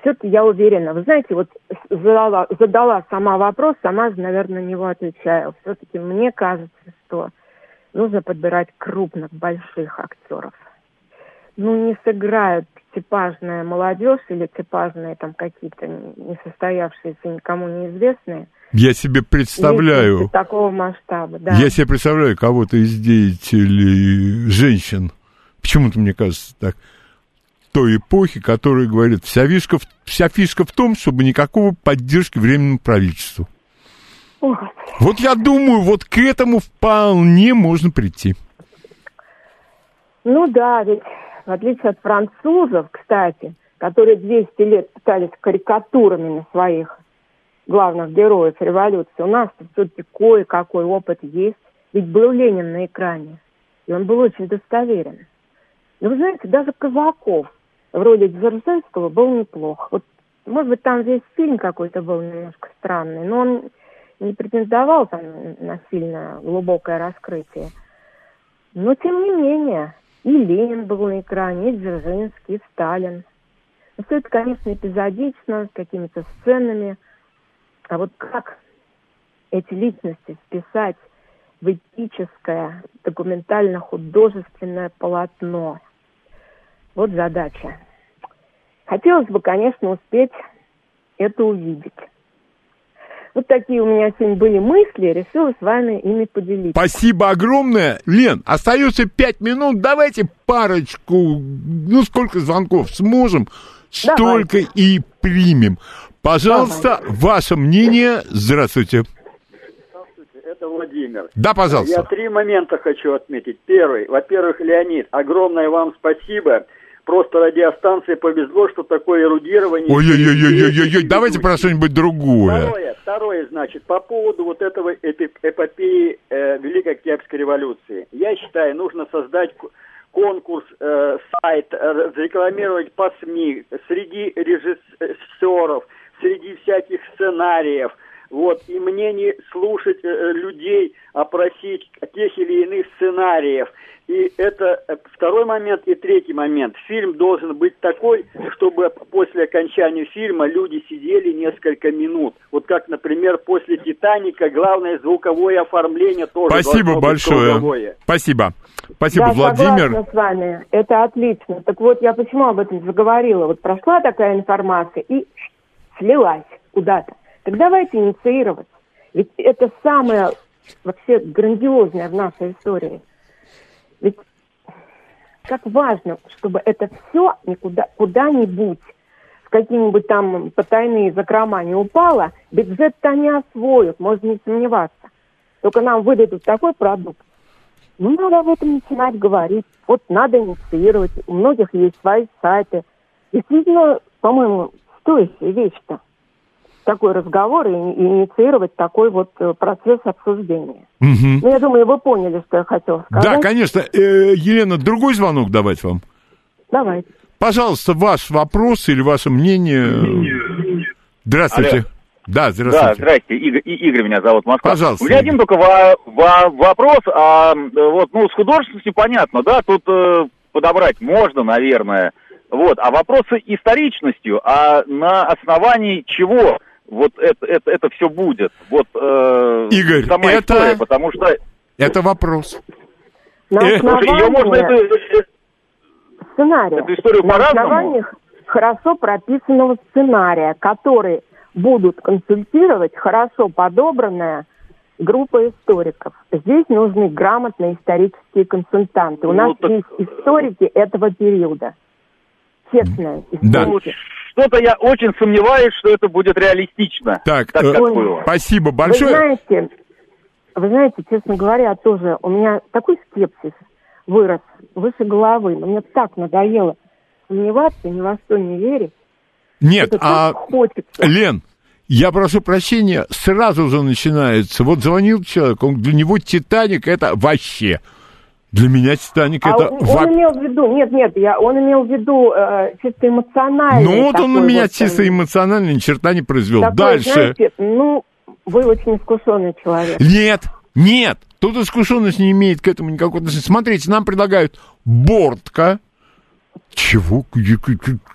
Все-таки я уверена, вы знаете, вот задала, задала сама вопрос, сама же, наверное, на него отвечаю. Все-таки мне кажется, что нужно подбирать крупных, больших актеров. Ну, не сыграют типажная молодежь или типажные там какие-то несостоявшиеся, никому неизвестные –
я себе представляю...
Такого масштаба, да.
Я себе представляю кого-то из деятелей женщин. Почему-то, мне кажется, так той эпохи, которая говорит, вся фишка, вся фишка в том, чтобы никакого поддержки временному правительству. Ой. Вот я думаю, вот к этому вполне можно прийти.
Ну да, ведь в отличие от французов, кстати, которые 200 лет пытались карикатурами на своих главных героев революции. У нас все-таки кое-какой опыт есть. Ведь был Ленин на экране, и он был очень достоверен. Но вы знаете, даже Казаков в роли Дзержинского был неплох. Вот, может быть, там весь фильм какой-то был немножко странный, но он не претендовал там на сильно глубокое раскрытие. Но, тем не менее, и Ленин был на экране, и Дзержинский, и Сталин. Но все это, конечно, эпизодично, с какими-то сценами – а вот как эти личности вписать в этическое, документально-художественное полотно? Вот задача. Хотелось бы, конечно, успеть это увидеть. Вот такие у меня сегодня были мысли, решила с вами ими поделиться.
Спасибо огромное. Лен, остается пять минут, давайте парочку, ну сколько звонков сможем, столько Давайте. и примем. Пожалуйста, Давай. ваше мнение. Здравствуйте.
Здравствуйте, это Владимир.
Да, пожалуйста.
Я три момента хочу отметить. Первый. Во-первых, Леонид, огромное вам спасибо. Просто радиостанции повезло, что такое эрудирование...
Ой-ой-ой-ой-ой-ой, давайте про что-нибудь другое.
Второе, второе, значит, по поводу вот этого эпопеи э, Великой Октябрьской революции. Я считаю, нужно создать конкурс, э, сайт, э, рекламировать по СМИ, среди режиссеров, среди всяких сценариев, вот, и мнений слушать э, людей, опросить тех или иных сценариев. И это э, второй момент и третий момент. Фильм должен быть такой, чтобы после окончания фильма люди сидели несколько минут. Вот как, например, после «Титаника» главное звуковое оформление тоже
Спасибо большое.
круговое.
Спасибо. Спасибо,
да,
Владимир.
с вами. Это отлично. Так вот, я почему об этом заговорила? Вот прошла такая информация и слилась куда-то. Так давайте инициировать. Ведь это самое вообще грандиозное в нашей истории. Ведь как важно, чтобы это все никуда, куда-нибудь в какие-нибудь там потайные закрома не упало, бюджет-то они освоят, можно не сомневаться. Только нам выдадут такой продукт. Ну, надо об этом начинать говорить. Вот надо инициировать. У многих есть свои сайты. Действительно, по-моему, стоящая вещь-то такой разговор и, и инициировать такой вот э, процесс обсуждения.
Мгм.
Ну, я думаю, вы поняли, что я хотела сказать.
Да, конечно. Э, Елена, другой звонок давать вам.
Давайте.
Пожалуйста, ваш вопрос или ваше мнение. Здравствуйте.
Алло.
Да,
Да,
здравствуйте.
здрасте, Игорь, Игорь меня зовут, Москва.
Пожалуйста,
У меня один только во- во- вопрос, а вот, ну, с художественностью понятно, да, тут э, подобрать можно, наверное, вот, а вопросы историчностью, а на основании чего вот это, это, это все будет, вот, э,
Игорь,
сама
это-
история, потому что...
Это вопрос.
На
Э,
Слушай, ее можно,
основании
эту,
сценария.
эту историю
На основании хорошо прописанного сценария, который будут консультировать хорошо подобранная группа историков. Здесь нужны грамотные исторические консультанты. У
Ну,
нас
так-
есть историки этого периода. Честные
Да.
что-то я очень сомневаюсь, что это будет реалистично,
Так,
так
э,
как
Ой.
было.
спасибо
Вы
большое.
знаете, вы знаете, честно говоря, тоже у меня такой скепсис вырос выше головы. Но мне так надоело сомневаться, ни во что не верить.
Нет,
Это
а,
хочется.
Лен, я прошу прощения, сразу же начинается. Вот звонил человек, он, для него Титаник это вообще. Для меня Титаник
А
это...
он, он имел в виду, нет, нет, я, он имел в виду э, чисто эмоциональный.
Ну вот он на
такой
меня
вот,
чисто эмоционально ни черта не произвел.
такой,
Дальше.
знаете, ну, вы очень искушенный человек.
Нет, нет, тут искушенность не имеет к этому никакого отношения. Смотрите, нам предлагают Бортка. Чего?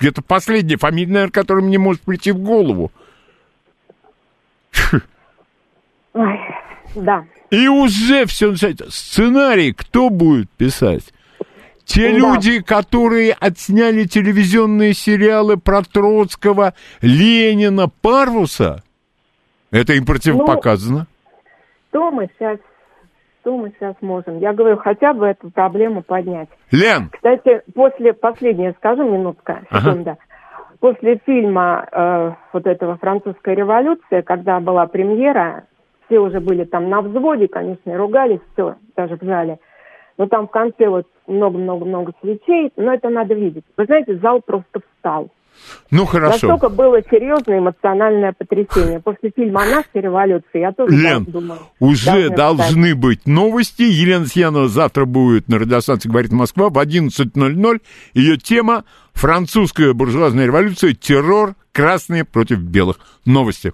Это последняя фамилия, наверное, которая мне может прийти в голову.
Ой, да.
И уже все начинается. Сценарий кто будет писать? Те
Да.
люди, которые отсняли телевизионные сериалы про Троцкого, Ленина, Парвуса, это им противопоказано.
Что мы сейчас, что мы сейчас можем? Я говорю, хотя бы эту проблему поднять.
Лен,
Кстати, после, последнее скажу, минутка,
Ага.
секунда. После фильма э, вот этого «Французская революция», когда была премьера, все уже были там на взводе, конечно, и ругались, все, даже в зале. Но там в конце вот много-много-много свечей, но это надо видеть. Вы знаете, зал просто встал.
ну хорошо.
Настолько было серьезное эмоциональное потрясение. После фильма о нашей революции я тоже
Лен,
так думаю.
Уже
должны
должны быть новости. Елена Сиянова завтра будет на радиостанции «Говорит Москва» в 11.00. Ее тема «Французская буржуазная революция. Террор. Красные против белых». Новости.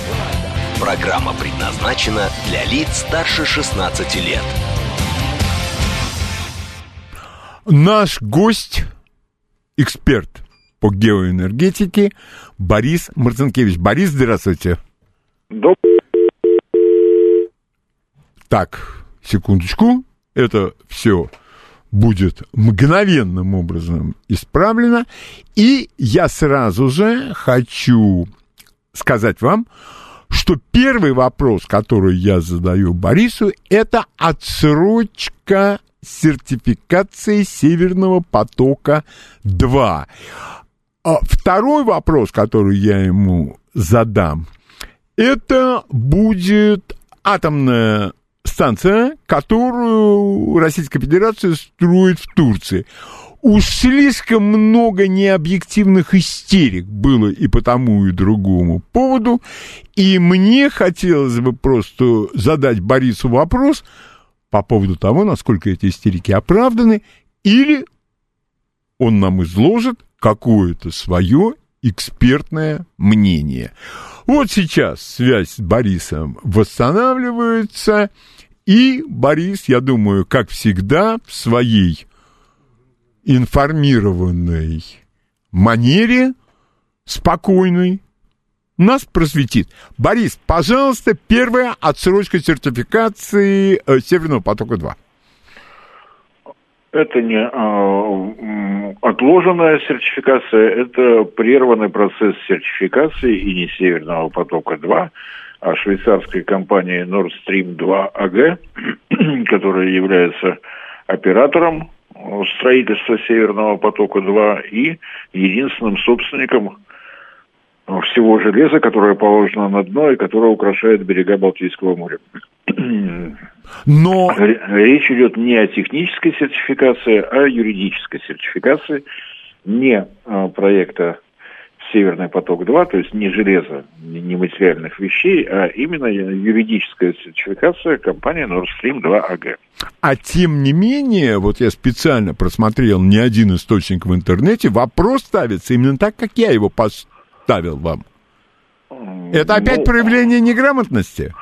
Программа предназначена для лиц старше 16 лет.
Наш гость, эксперт по геоэнергетике Борис Марцинкевич. Борис, здравствуйте. Так, секундочку. Это все будет мгновенным образом исправлено. И я сразу же хочу сказать вам, что первый вопрос, который я задаю Борису, это отсрочка сертификации Северного потока-2. А второй вопрос, который я ему задам, это будет атомная станция, которую Российская Федерация строит в Турции. Уж слишком много необъективных истерик было и по тому, и другому поводу. И мне хотелось бы просто задать Борису вопрос по поводу того, насколько эти истерики оправданы, или он нам изложит какое-то свое экспертное мнение. Вот сейчас связь с Борисом восстанавливается, и Борис, я думаю, как всегда, в своей информированной манере, спокойной, нас просветит. Борис, пожалуйста, первая отсрочка сертификации э, Северного потока-2.
Это не э, отложенная сертификация, это прерванный процесс сертификации и не Северного потока-2, а швейцарской компании Nord Stream 2 AG, которая является оператором строительства Северного потока-2 и единственным собственником всего железа, которое положено на дно и которое украшает берега Балтийского моря.
Но...
Речь идет не о технической сертификации, а о юридической сертификации не а, проекта Северный поток-2, то есть не железа, не материальных вещей, а именно юридическая сертификация компании Nord Stream 2 AG.
А тем не менее, вот я специально просмотрел не один источник в интернете, вопрос ставится именно так, как я его поставил вам. Это опять ну, проявление неграмотности?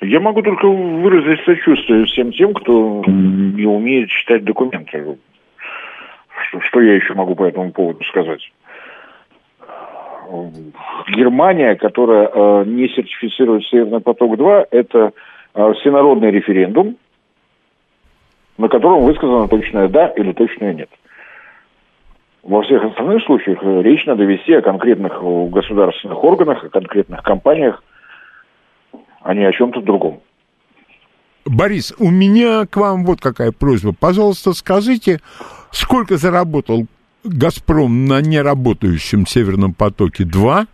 Я могу только выразить сочувствие всем тем, кто не умеет читать документы. Что, что я еще могу по этому поводу сказать? Германия, которая э, не сертифицирует Северный поток-2, это э, всенародный референдум, на котором высказано точное «да» или точное «нет». Во всех остальных случаях э, речь надо вести о конкретных государственных органах, о конкретных компаниях, а не о чем-то другом.
Борис, у меня к вам вот какая просьба. Пожалуйста, скажите, сколько заработал «Газпром» на неработающем «Северном потоке-2»?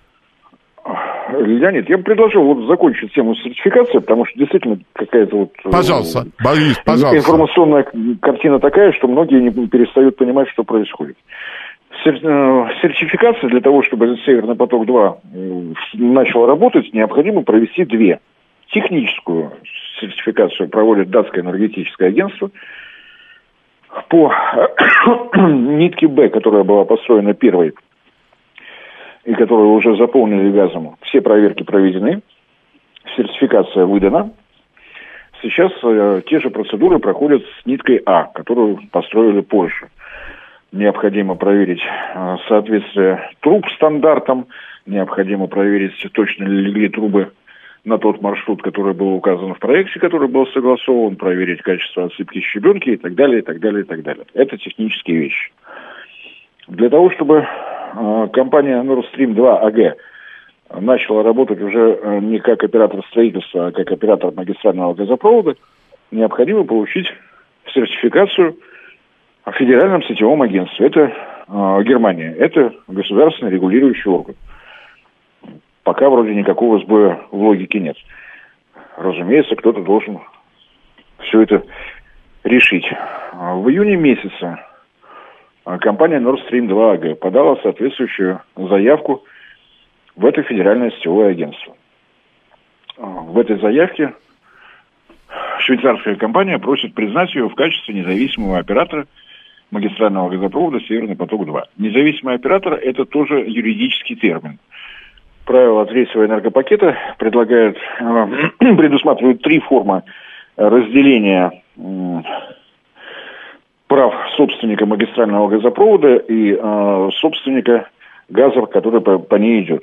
Леонид, я бы предложил вот закончить тему сертификации, потому что действительно какая-то вот...
Э, пожалуйста, Борис, пожалуйста.
Информационная картина такая, что многие не перестают понимать, что происходит. Э, сертификация для того, чтобы «Северный поток-2» начал работать, необходимо провести две. Техническую сертификацию проводит датское энергетическое агентство – по нитке Б, которая была построена первой и которую уже заполнили газом, все проверки проведены, сертификация выдана. Сейчас э, те же процедуры проходят с ниткой А, которую построили позже. Необходимо проверить э, соответствие труб стандартам, необходимо проверить, точно ли легли трубы на тот маршрут, который был указан в проекте, который был согласован, проверить качество отсыпки щебенки и так далее, и так далее, и так далее. Это технические вещи. Для того, чтобы э, компания Nord Stream 2 AG начала работать уже э, не как оператор строительства, а как оператор магистрального газопровода, необходимо получить сертификацию в федеральном сетевом агентстве. Это э, Германия. Это государственный регулирующий орган пока вроде никакого сбоя в логике нет. Разумеется, кто-то должен все это решить. В июне месяце компания Nord Stream 2 AG подала соответствующую заявку в это федеральное сетевое агентство. В этой заявке швейцарская компания просит признать ее в качестве независимого оператора магистрального газопровода «Северный поток-2». Независимый оператор – это тоже юридический термин – правила третьего энергопакета предлагают, э, предусматривают три формы разделения прав собственника магистрального газопровода и э, собственника газа, который по, ней идет.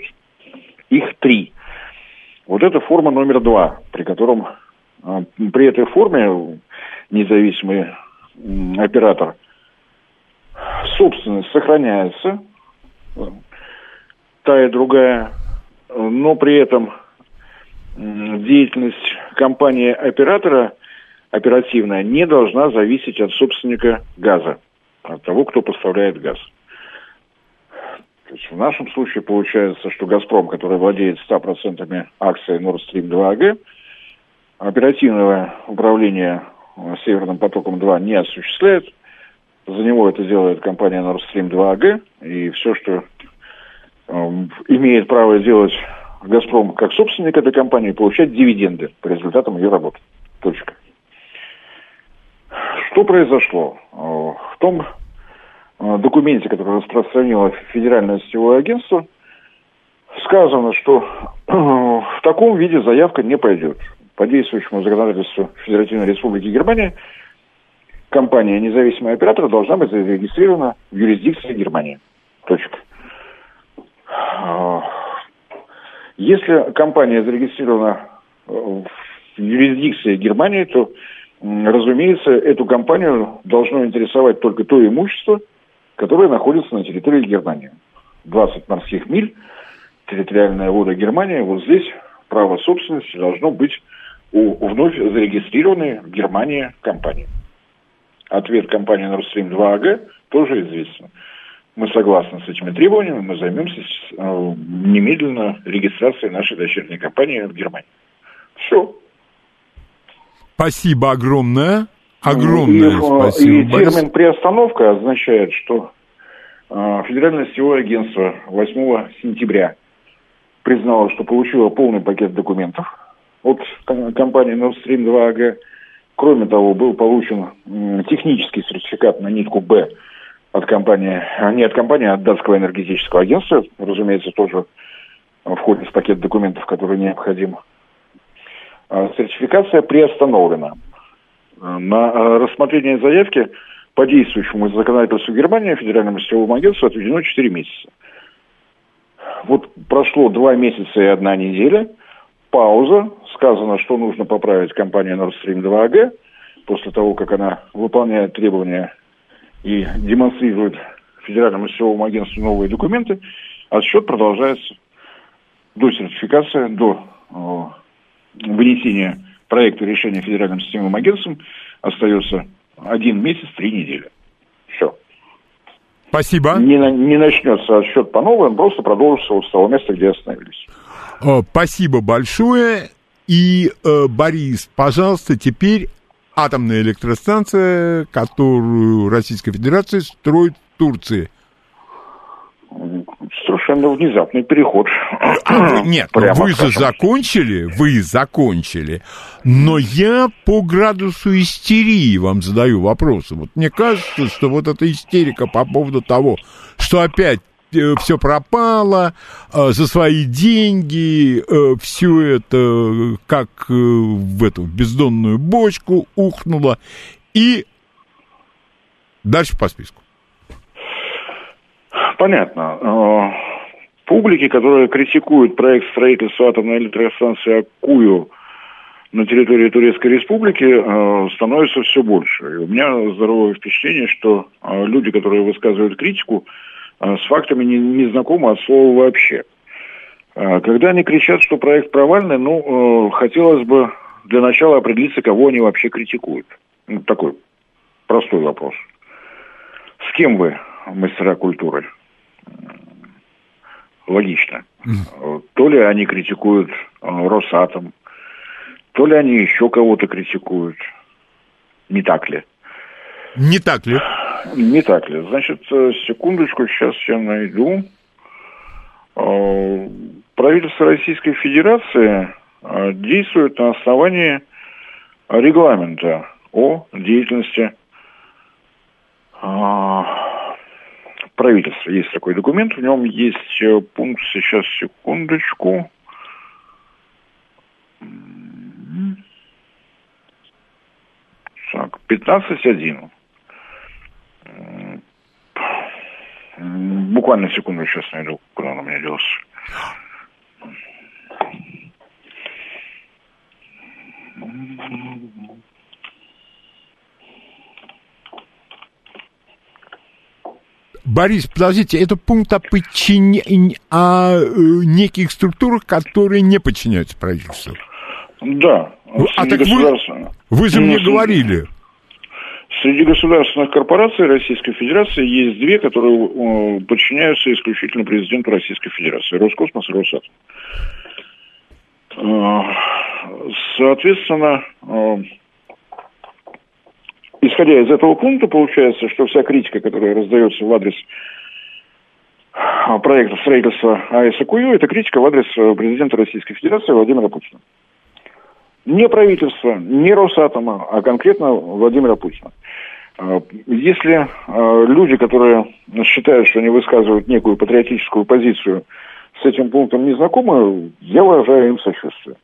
Их три. Вот это форма номер два, при котором э, при этой форме независимый оператор собственность сохраняется, та и другая но при этом деятельность компании-оператора оперативная не должна зависеть от собственника газа, от того, кто поставляет газ. То есть в нашем случае получается, что «Газпром», который владеет 100% акций Nord Stream 2 AG, оперативного управления Северным потоком-2 не осуществляет. За него это делает компания Nord Stream 2 AG, и все, что имеет право делать «Газпром» как собственник этой компании, получать дивиденды по результатам ее работы. Точка. Что произошло? Э, в том э, документе, который распространило Федеральное сетевое агентство, сказано, что в таком виде заявка не пойдет. По действующему законодательству Федеративной Республики Германия компания независимый оператор должна быть зарегистрирована в юрисдикции Германии. Точка. Э, если компания зарегистрирована в юрисдикции Германии, то разумеется, эту компанию должно интересовать только то имущество, которое находится на территории Германии. 20 морских миль, территориальная вода Германии, вот здесь право собственности должно быть у вновь зарегистрированной в Германии компании. Ответ компании Nord Stream 2 AG тоже известен. Мы согласны с этими требованиями, мы займемся э, немедленно регистрацией нашей дочерней компании в Германии. Все.
Спасибо огромное. Огромное
и,
спасибо.
И термин приостановка означает, что э, Федеральное сетевое агентство 8 сентября признало, что получило полный пакет документов от компании Nord Stream 2 AG. Кроме того, был получен э, технический сертификат на нитку Б от компании, не от компании, а от датского энергетического агентства. Разумеется, тоже входит в пакет документов, который необходим а, сертификация приостановлена. А, на а, рассмотрение заявки по действующему законодательству Германии Федеральному сетевому агентству отведено 4 месяца. Вот прошло 2 месяца и одна неделя, пауза, сказано, что нужно поправить компанию Nord Stream 2 AG, после того, как она выполняет требования и демонстрирует Федеральному сетевому агентству новые документы, отсчет продолжается до сертификации, до вынесения проекта решения федеральным системным агентством остается один месяц, три недели. Все.
Спасибо.
Не, не начнется отсчет по новым, просто продолжится вот с того места, где остановились.
О, спасибо большое. И, э, Борис, пожалуйста, теперь атомная электростанция, которую Российская Федерация строит в Турции –
совершенно внезапный переход.
Нет, ну вы же закончили, вы закончили. Но я по градусу истерии вам задаю вопросы. Вот мне кажется, что вот эта истерика по поводу того, что опять все пропало, э, за свои деньги, э, все это как в эту бездонную бочку ухнуло, и дальше по списку.
Понятно. Э, публики, которая критикует проект строительства атомной электростанции Акую на территории Турецкой Республики, э, становится все больше. И у меня здоровое впечатление, что э, люди, которые высказывают критику, с фактами не, не знакомы от слова вообще. Когда они кричат, что проект провальный, ну, хотелось бы для начала определиться, кого они вообще критикуют. Ну, такой простой вопрос. С кем вы, мастера культуры? логично. То ли они критикуют э, Росатом, то ли они еще кого-то критикуют. Не так ли?
Не так ли?
Не так ли. Значит, э, секундочку, сейчас я найду. Э, правительство Российской Федерации действует на основании регламента о деятельности правительства. Есть такой документ, в нем есть э, пункт, сейчас, секундочку. Так, 15.1. Буквально секунду сейчас найду, куда он у меня делся.
Борис, подождите, это пункт о, подчинении, о э, неких структурах, которые не подчиняются правительству.
Да.
А так вы, вы же мне говорили.
Среди государственных корпораций Российской Федерации есть две, которые э, подчиняются исключительно президенту Российской Федерации. Роскосмос и Росатом. Э, соответственно, э, исходя из этого пункта, получается, что вся критика, которая раздается в адрес проекта строительства АЭС это критика в адрес президента Российской Федерации Владимира Путина. Не правительство, не Росатома, а конкретно Владимира Путина. А, если а, люди, которые считают, что они высказывают некую патриотическую позицию, с этим пунктом не знакомы, я выражаю им сочувствие.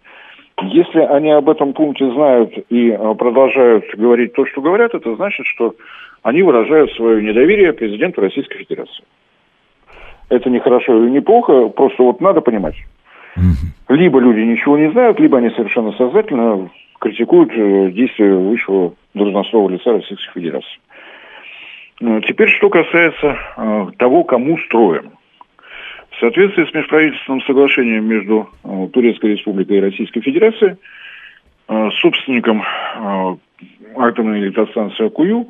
Если они об этом пункте знают и а, продолжают говорить то, что говорят, это значит, что они выражают свое недоверие президенту Российской Федерации. Это не хорошо или не плохо, просто вот надо понимать. Либо люди ничего не знают, либо они совершенно сознательно критикуют э, действия высшего должностного лица Российской Федерации. Ну, теперь, что касается э, того, кому строим. В соответствии с межправительственным соглашением между э, Турецкой Республикой и Российской Федерацией, собственником атомной электростанции Акую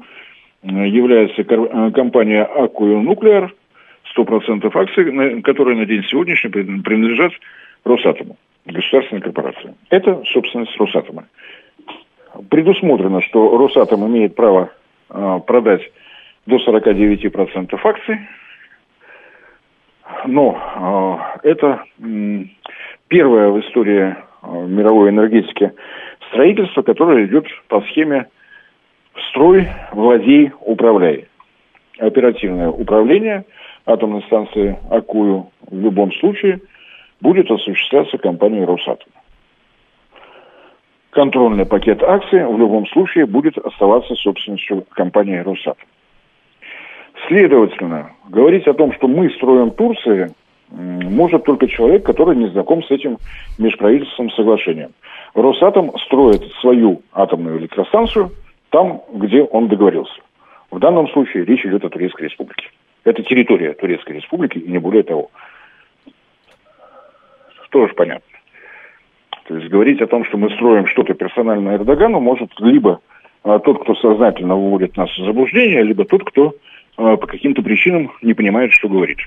является компания Акую Нуклеар, 100% акций, которые на день сегодняшний принадлежат Росатому, государственной корпорации. Это собственность Росатома. Предусмотрено, что Росатом имеет право э, продать до 49% акций, но э, это первое в истории э, мировой энергетики строительство, которое идет по схеме «строй, владей, управляй». Оперативное управление атомной станции Акую в любом случае – будет осуществляться компанией Росатом. Контрольный пакет акций в любом случае будет оставаться собственностью компании Росатом. Следовательно, говорить о том, что мы строим Турции, может только человек, который не знаком с этим межправительственным соглашением. Росатом строит свою атомную электростанцию там, где он договорился. В данном случае речь идет о Турецкой республике. Это территория Турецкой республики и не более того тоже понятно. То есть говорить о том, что мы строим что-то персональное Эрдогану, может либо а, тот, кто сознательно выводит нас в заблуждение, либо тот, кто а, по каким-то причинам не понимает, что говорит.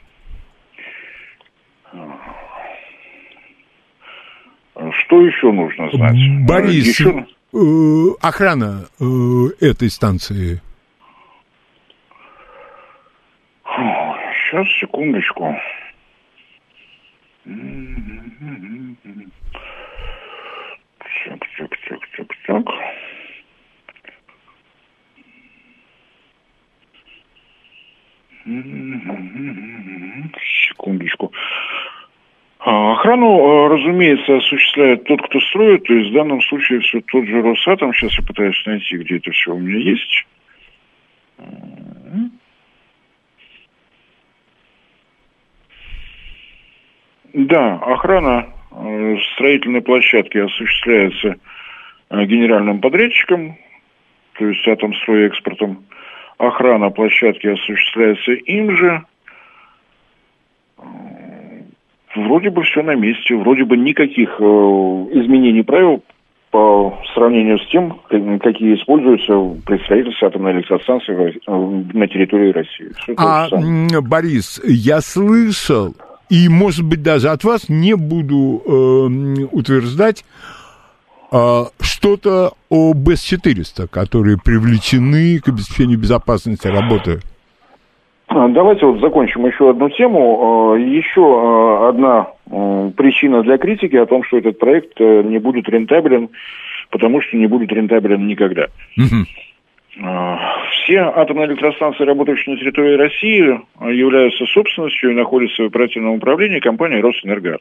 Что еще нужно знать?
Борис, еще... э, охрана э, этой станции.
Сейчас, секундочку. Так, так, так, так, так. Секундочку. А, охрану, а, разумеется, осуществляет тот, кто строит, то есть в данном случае все тот же Росатом. Сейчас я пытаюсь найти, где это все у меня есть. Да, охрана э, строительной площадки осуществляется э, генеральным подрядчиком, то есть Атомстройэкспортом. Охрана площадки осуществляется им же. Э, вроде бы все на месте, вроде бы никаких изменений правил по сравнению с тем, какие используются при строительстве атомной электростанции на территории России.
а, Борис, я слышал, и, может быть, даже от вас не буду э, утверждать э, что-то о БЭС-400, которые привлечены к обеспечению безопасности работы.
А, давайте вот закончим еще одну тему. Э, еще э, одна э, причина для критики о том, что этот проект не будет рентабелен, потому что не будет рентабелен никогда. Угу. Все атомные электростанции, работающие на территории России, являются собственностью и находятся в оперативном управлении компании «Росэнергат».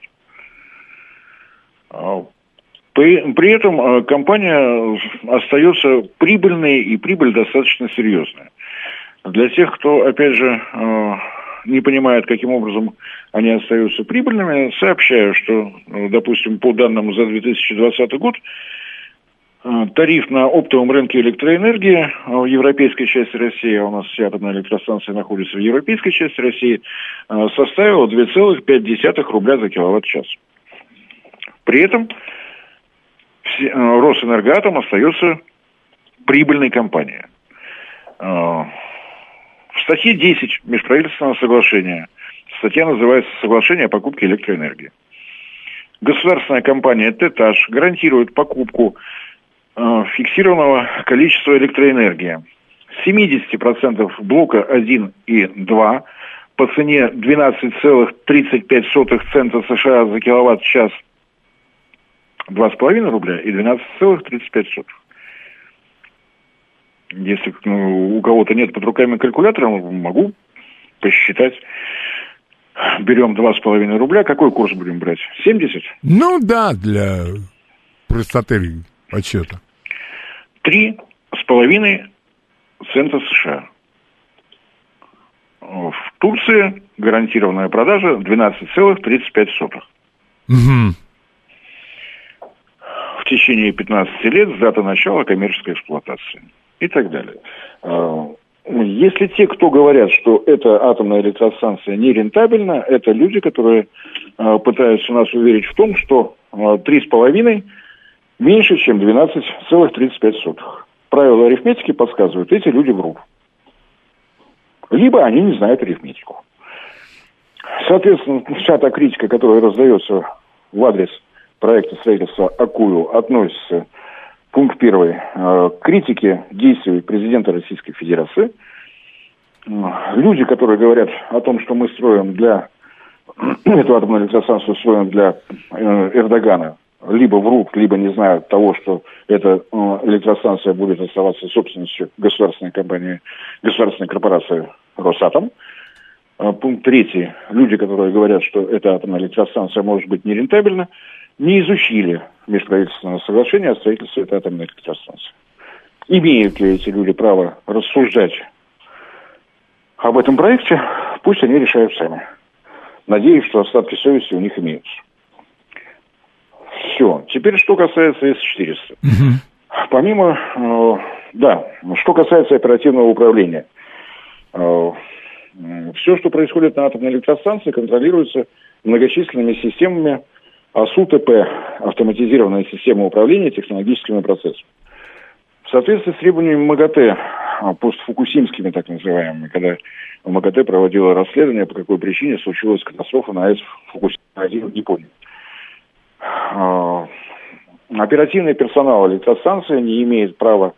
А, при, этом а, компания остается прибыльной, и прибыль достаточно серьезная. Для тех, кто, опять же, а, не понимает, каким образом они остаются прибыльными, сообщаю, что, допустим, по данным за 2020 год, тариф на оптовом рынке электроэнергии э, в европейской части России, а у нас атомная электростанция находится в европейской части России, э, составил 2,5 рубля за киловатт-час. При этом Росэнергоатом остается прибыльной компанией. Э, в статье 10 межправительственного соглашения, статья называется «Соглашение о покупке электроэнергии». Государственная компания «Тетаж» гарантирует покупку э, фиксированного количества электроэнергии. 70% блока 1 и 2 по цене 12,35 цента США за киловатт-час 2,5 рубля и 12,35. Если ну, у кого-то нет под руками калькулятора, могу посчитать. Берем 2,5 рубля. Какой курс будем брать? 70?
Ну да, для простоты подсчета.
3,5 цента США. В Турции гарантированная продажа 12,35.
Угу.
В течение 15 лет с даты начала коммерческой эксплуатации и так далее. А, если те, кто говорят, что эта атомная электростанция не рентабельна, это люди, которые а, пытаются нас уверить в том, что 3,5 а, меньше, чем 12,35. Правила арифметики подсказывают, эти люди врут. Либо они не знают арифметику. Соответственно, вся та критика, которая раздается в адрес проекта строительства Акую, относится Пункт первый. Э, критики действий президента Российской Федерации. Люди, которые говорят о том, что мы строим для эту атомную электростанцию строим для э, Эрдогана, либо врут, либо не знают того, что эта электростанция будет оставаться собственностью государственной компании, государственной корпорации Росатом. Пункт третий. Люди, которые говорят, что эта атомная электростанция может быть нерентабельна, не изучили межправительственного соглашения о строительстве этой атомной электростанции. Имеют ли эти люди право рассуждать об этом проекте, пусть они решают сами. Надеюсь, что остатки совести у них имеются. Все. Теперь, что касается С-400. Угу. Помимо, э, да, что касается оперативного управления. Э, все, что происходит на атомной электростанции, контролируется многочисленными системами АСУ-ТП – автоматизированная система управления технологическими процессами. В соответствии с требованиями МАГАТЭ, а, постфукусимскими так называемыми, когда МАГАТЭ проводила расследование, по какой причине случилась катастрофа на АЭС Фукусима-1 в Японии. А, оперативный персонал электростанции не имеет права,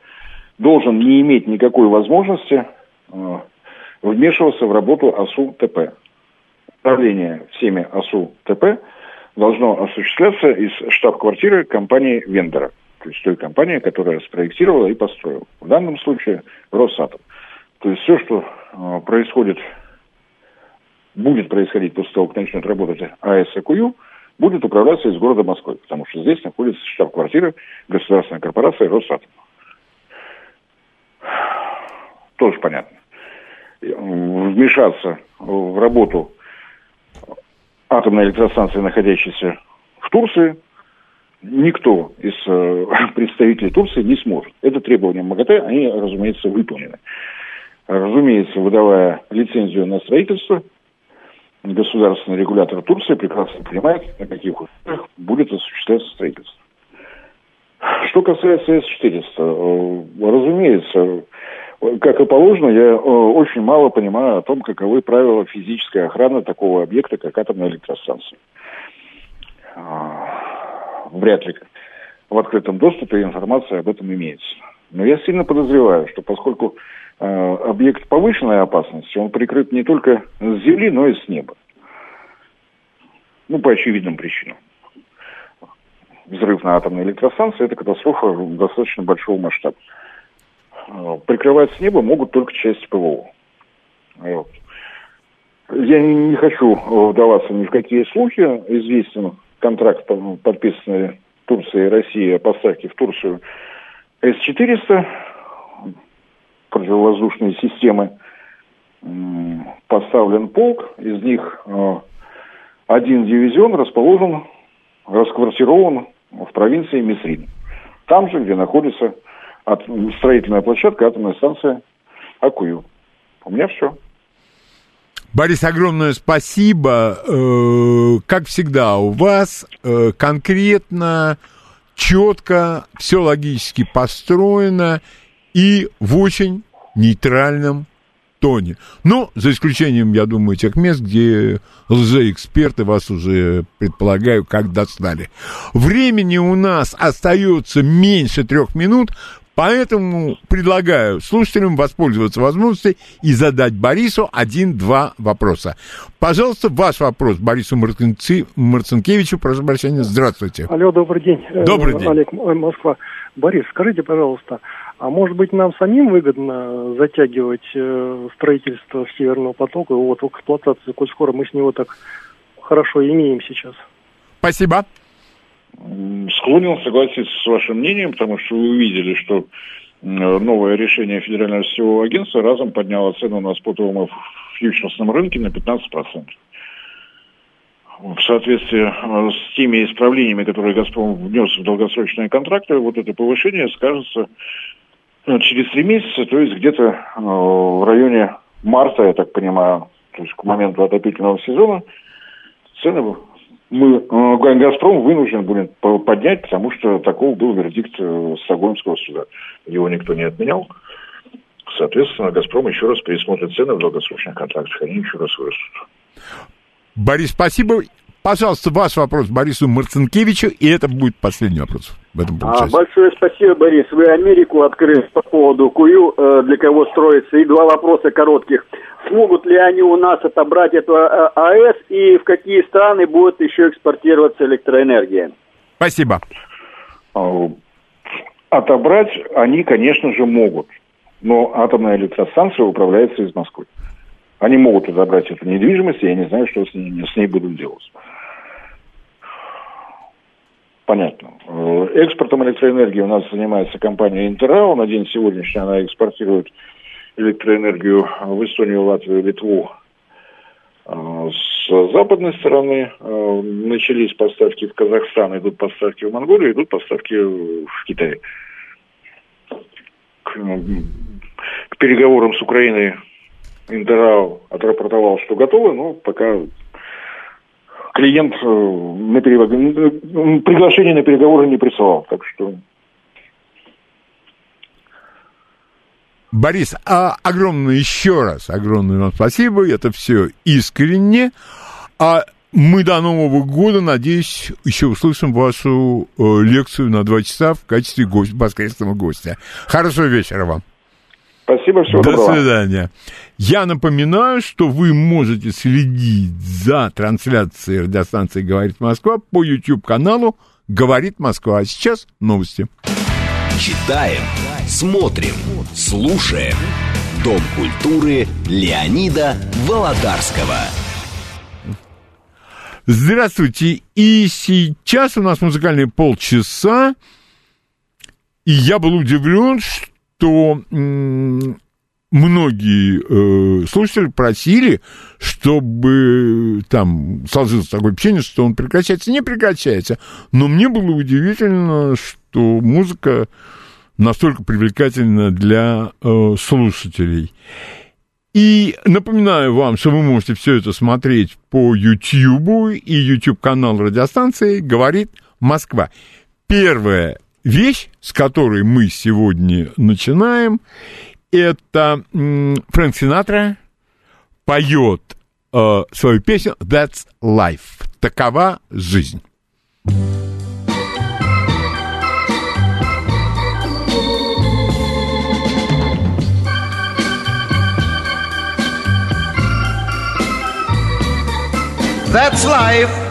должен не иметь никакой возможности а, вмешиваться в работу АСУ-ТП. Управление всеми АСУ-ТП – должно осуществляться из штаб-квартиры компании вендора, то есть той компании, которая спроектировала и построила. В данном случае Росатом. То есть все, что э, происходит, будет происходить после того, как начнет работать АЭС АКУ, будет управляться из города Москвы, потому что здесь находится штаб-квартира государственной корпорации Росатом. Тоже понятно. Вмешаться в работу атомной электростанции, находящейся в Турции, никто из э, представителей Турции не сможет. Это требования МАГАТЭ, они, разумеется, выполнены. Разумеется, выдавая лицензию на строительство, государственный регулятор Турции прекрасно понимает, на каких условиях будет осуществляться строительство. Что касается С-400, э, разумеется, как и положено, я э, очень мало понимаю о том, каковы правила физической охраны такого объекта, как атомная электростанция. А, вряд ли в открытом доступе информация об этом имеется. Но я сильно подозреваю, что поскольку э, объект повышенной опасности, он прикрыт не только с земли, но и с неба. Ну, по очевидным причинам. Взрыв на атомной электростанции – это катастрофа достаточно большого масштаба. Э, прикрывать с неба могут только части ПВО. Вот. Я не хочу вдаваться ни в какие слухи. Известен контракт, подписанный Турцией и Россией о поставке в Турцию С-400, противовоздушные системы. Поставлен полк, из них э, один дивизион расположен, расквартирован в провинции Мисрин. Там же, где находится строительная площадка, атомная станция Акую. У меня все.
Борис, огромное спасибо. Э, как всегда, у вас э, конкретно, четко, все логически построено и в очень нейтральном тоне. Ну, за исключением, я думаю, тех мест, где лжеэксперты вас уже, предполагаю, как достали. Времени у нас остается меньше трех минут, Поэтому предлагаю слушателям воспользоваться возможностью и задать Борису один-два вопроса. Пожалуйста, ваш вопрос Борису Марцинци, Марцинкевичу, прошу прощения, здравствуйте.
Алло, добрый день.
Добрый день.
Олег, Москва. Борис, скажите, пожалуйста, а может быть нам самим выгодно затягивать э, строительство Северного потока, вот в эксплуатацию, коль скоро мы с него так хорошо имеем сейчас?
Спасибо.
Склонен согласиться с вашим мнением, потому что вы увидели, что новое решение Федерального сетевого агентства разом подняло цену на спотовом фьючерсном рынке на 15%. В соответствии э, с теми исправлениями, которые «Газпром» внес в долгосрочные контракты, вот это повышение скажется э, через три месяца, то есть где-то э, в районе марта, я так понимаю, то есть к моменту отопительного сезона, цены мы, э, «Газпром» вынужден будет поднять, потому что такого был вердикт э, Стокгольмского суда. Его никто не отменял. Соответственно, «Газпром» еще раз пересмотрит цены в долгосрочных контрактах, они еще раз вырастут.
Борис, спасибо. Пожалуйста, ваш вопрос Борису Марцинкевичу, и это будет последний вопрос в этом
а, Большое спасибо, Борис. Вы Америку открыли по поводу КУЮ, э, для кого строится. И два вопроса коротких. Смогут ли они у нас отобрать эту э, АЭС и в какие страны будет еще экспортироваться электроэнергия?
Спасибо.
А, отобрать они, конечно же, могут. Но атомная электростанция управляется из Москвы. Они могут отобрать эту недвижимость, и я не знаю, что с ней, с ней будут делать. Понятно. Э, экспортом электроэнергии у нас занимается компания Интеррау. На день сегодняшний она экспортирует электроэнергию в Эстонию, Латвию, Литву. Э, с западной стороны э, начались поставки в Казахстан, идут поставки в Монголию, идут поставки в Китай. К, к переговорам с Украиной Интерау отрапортовал, что готовы, но пока клиент э, на перевод... приглашение на переговоры не присылал. Так что
Борис, а огромное еще раз, огромное вам спасибо, это все искренне. А мы до Нового года, надеюсь, еще услышим вашу э, лекцию на два часа в качестве гость, воскресного гостя. Хорошего вечера вам.
Спасибо, всего
До
доброго.
свидания. Я напоминаю, что вы можете следить за трансляцией радиостанции «Говорит Москва» по YouTube-каналу «Говорит Москва». А сейчас новости.
Читаем, смотрим, слушаем. Дом культуры Леонида Володарского.
Здравствуйте. И сейчас у нас музыкальные полчаса. И я был удивлен, что м- многие э, слушатели просили, чтобы там сложилось такое впечатление, что он прекращается. Не прекращается. Но мне было удивительно, что музыка настолько привлекательна для э, слушателей. И напоминаю вам, что вы можете все это смотреть по YouTube, и YouTube-канал радиостанции «Говорит Москва». Первая вещь, с которой мы сегодня начинаем, это Фрэнк Синатра поет э, свою песню «That's Life». Такова жизнь.
That's life.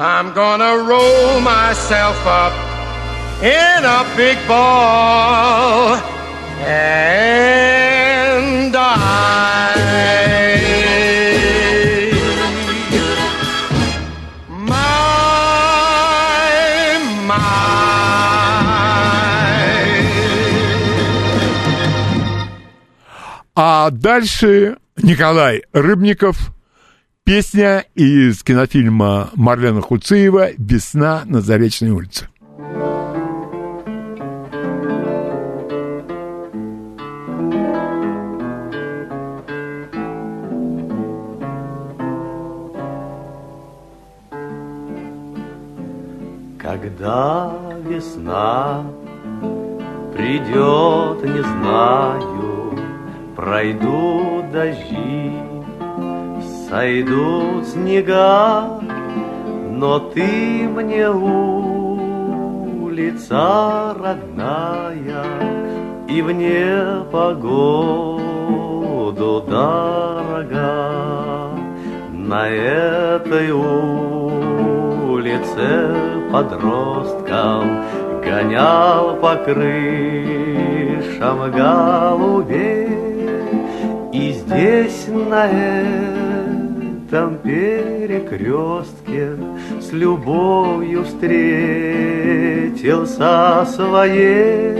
I'm gonna roll myself up in a big ball and die. My,
А дальше Николай Рыбников, песня из кинофильма Марлена Хуцеева «Весна на Заречной улице».
Когда весна придет, не знаю, пройдут дожди, сойдут снега, но ты мне улица родная, и в непогоду дорога. На этой улице подросткам гонял по крышам голубей. И здесь на этом перекрестке с любовью встретился своей.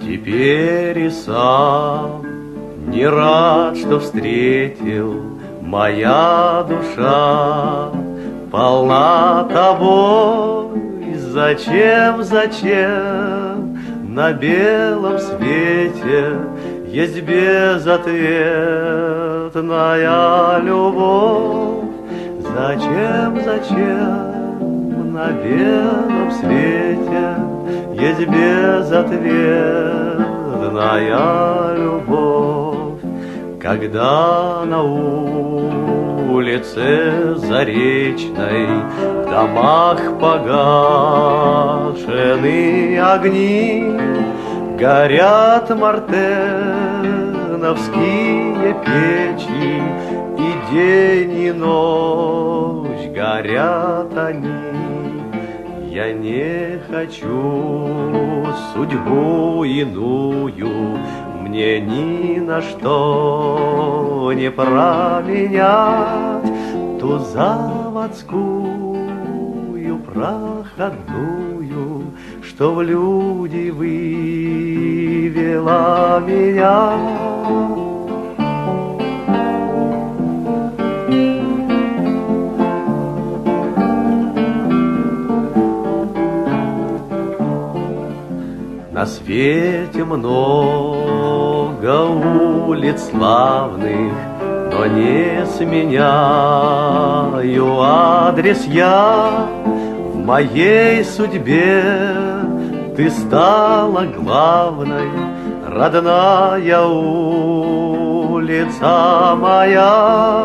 Теперь и сам не рад, что встретил моя душа полна тобой. Зачем, зачем на белом свете есть безответная любовь? Зачем, зачем на белом свете есть безответная любовь, когда на улице Заречной в домах погашены огни, горят мартеновские печи, и день и ночь горят они. Я не хочу судьбу иную, мне ни на что не променять ту заводскую проходную, что в люди вывела меня. На свете много улиц славных, но не сменяю адрес я в моей судьбе. Ты стала главной, родная улица моя,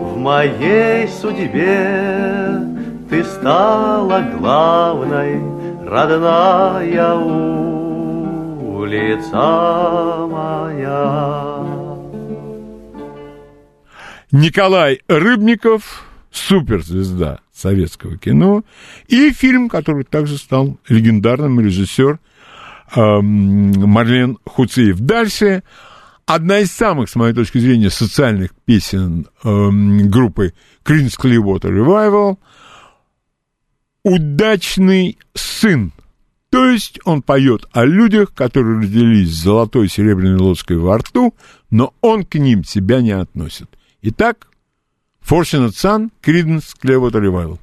в моей судьбе ты стала главной, родная улица моя.
Николай Рыбников, суперзвезда советского кино, и фильм, который также стал легендарным, режиссер эм, Марлен Хуцеев. Дальше одна из самых, с моей точки зрения, социальных песен эм, группы Creedence Clearwater Revival «Удачный сын». То есть он поет о людях, которые родились с золотой серебряной лодкой во рту, но он к ним себя не относит. Итак, Fortunate Son, Creedence Clearwater Revival.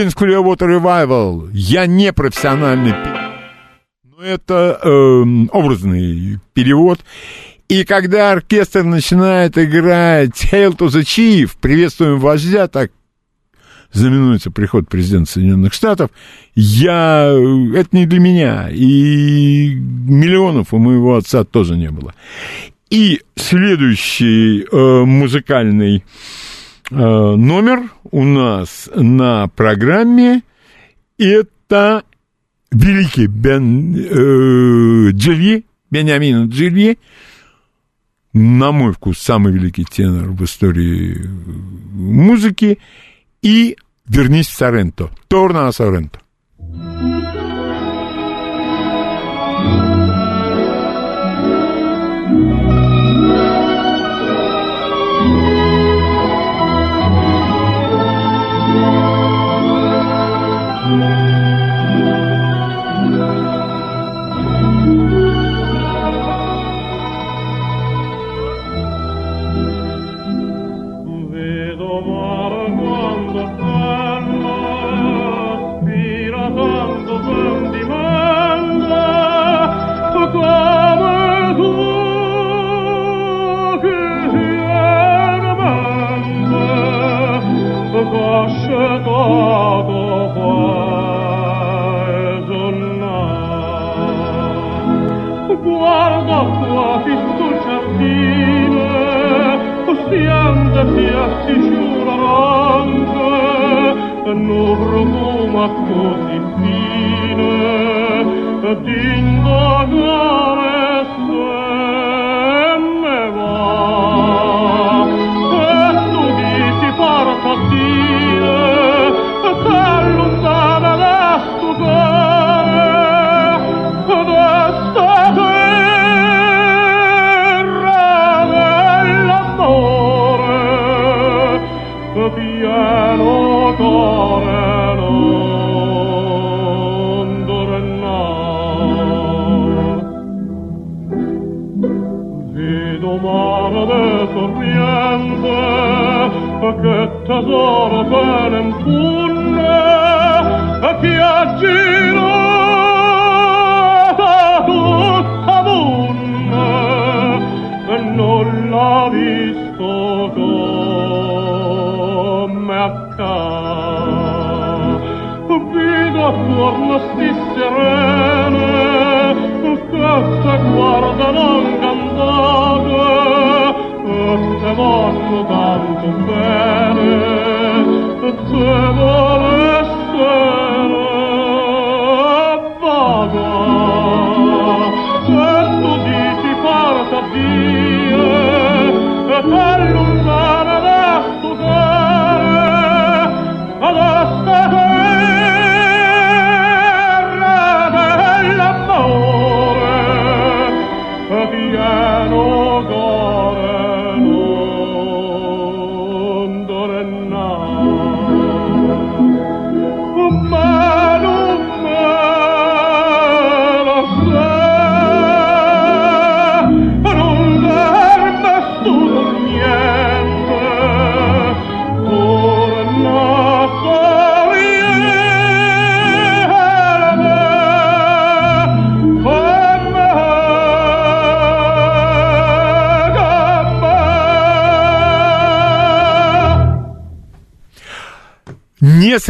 Creedence Clearwater Revival. Я не профессиональный но это эм, образный перевод. И когда оркестр начинает играть Hail to the Chief, приветствуем вождя, так знаменуется приход президента Соединенных Штатов, я... Это не для меня. И миллионов у моего отца тоже не было. И следующий э, музыкальный э, номер у нас на программе это великий Бен э, Джилье, Бениамин Джилье, на мой вкус, самый великий тенор в истории э, музыки, и «Вернись в Соренто», «Торна Соренто».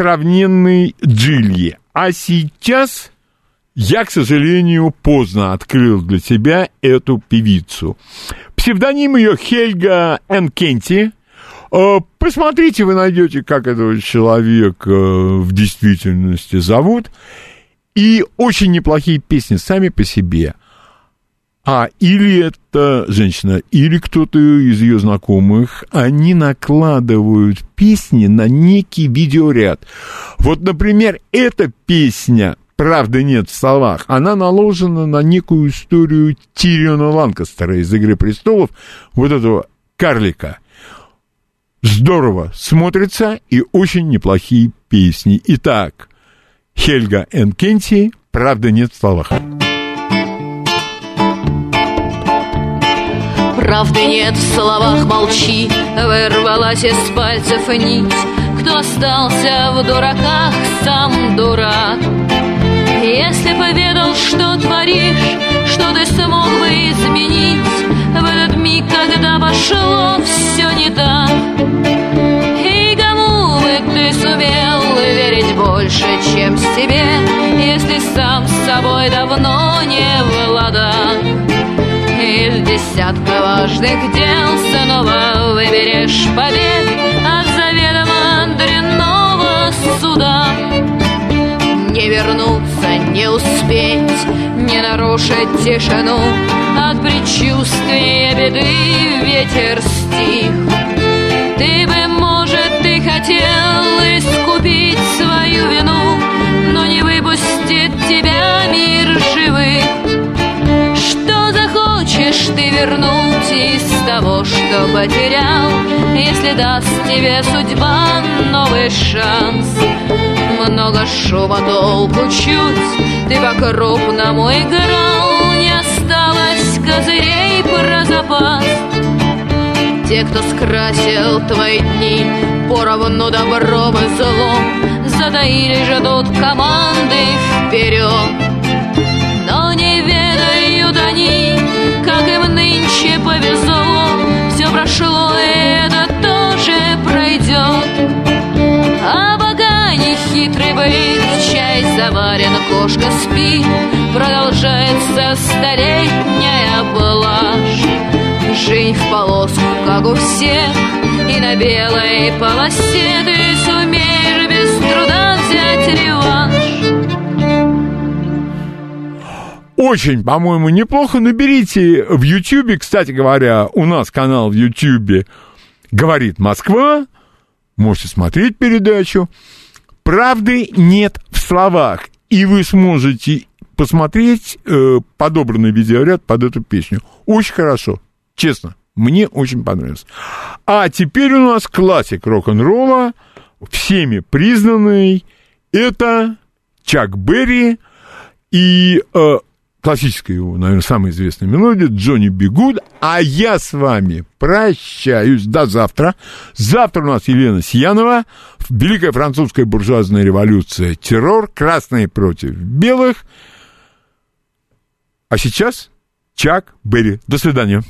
Несравненный Джильи. А сейчас я, к сожалению, поздно открыл для себя эту певицу. Псевдоним ее Хельга Энкенти. Э, Посмотрите, вы найдете, как этого человека в действительности зовут. И очень неплохие песни сами по себе. А или это женщина, или кто-то из ее знакомых, они накладывают песни на некий видеоряд. Вот, например, эта песня «Правды нет в словах», она наложена на некую историю Тириона Ланкастера из «Игры престолов», вот этого карлика. Здорово смотрится и очень неплохие песни. Итак, Хельга Энкенти «Правды нет в словах».
Правды нет в словах, молчи. Вырвалась из пальцев нить. Кто остался в дураках, сам дурак. Если поведал, что творишь Что ты смог бы изменить В этот миг, когда пошло все не так. И кому бы ты сумел верить больше, чем себе Если сам с собой давно не в ладах десятка важных дел. Снова выберешь побед От заведомо дрянного суда. Не вернуться, не успеть Не нарушить тишину. От предчувствия беды ветер стих. Ты бы, может, ты хотел искупить свою вину Но не выпустит тебя мир живых ты вернуть из того, что потерял, Если даст тебе судьба новый шанс? Много шума, толку чуть, ты по-крупному играл, Не осталось козырей про запас. Те, кто скрасил твои дни поровну добром и злом, Затаили, ждут команды вперед. Бык, чай заварен, кошка спит Продолжается столетняя блажь Жизнь в полоску, как у всех И на белой полосе ты сумеешь без труда взять реванш
Очень, по-моему, неплохо. Наберите в Ютьюбе, кстати говоря, у нас канал в Ютьюбе «Говорит Москва». Можете смотреть передачу. Правды нет в словах. И вы сможете посмотреть э, подобранный видеоряд под эту песню. Очень хорошо. Честно. Мне очень понравилось. А теперь у нас классик рок-н-ролла, всеми признанный. Это Чак Берри и э, классическая его, наверное, самая известная мелодия Джонни Бигуд. А я с вами прощаюсь до завтра. Завтра у нас Елена Сиянова. Великая французская буржуазная революция. Террор. Красные против белых. А сейчас Чак Берри. До свидания.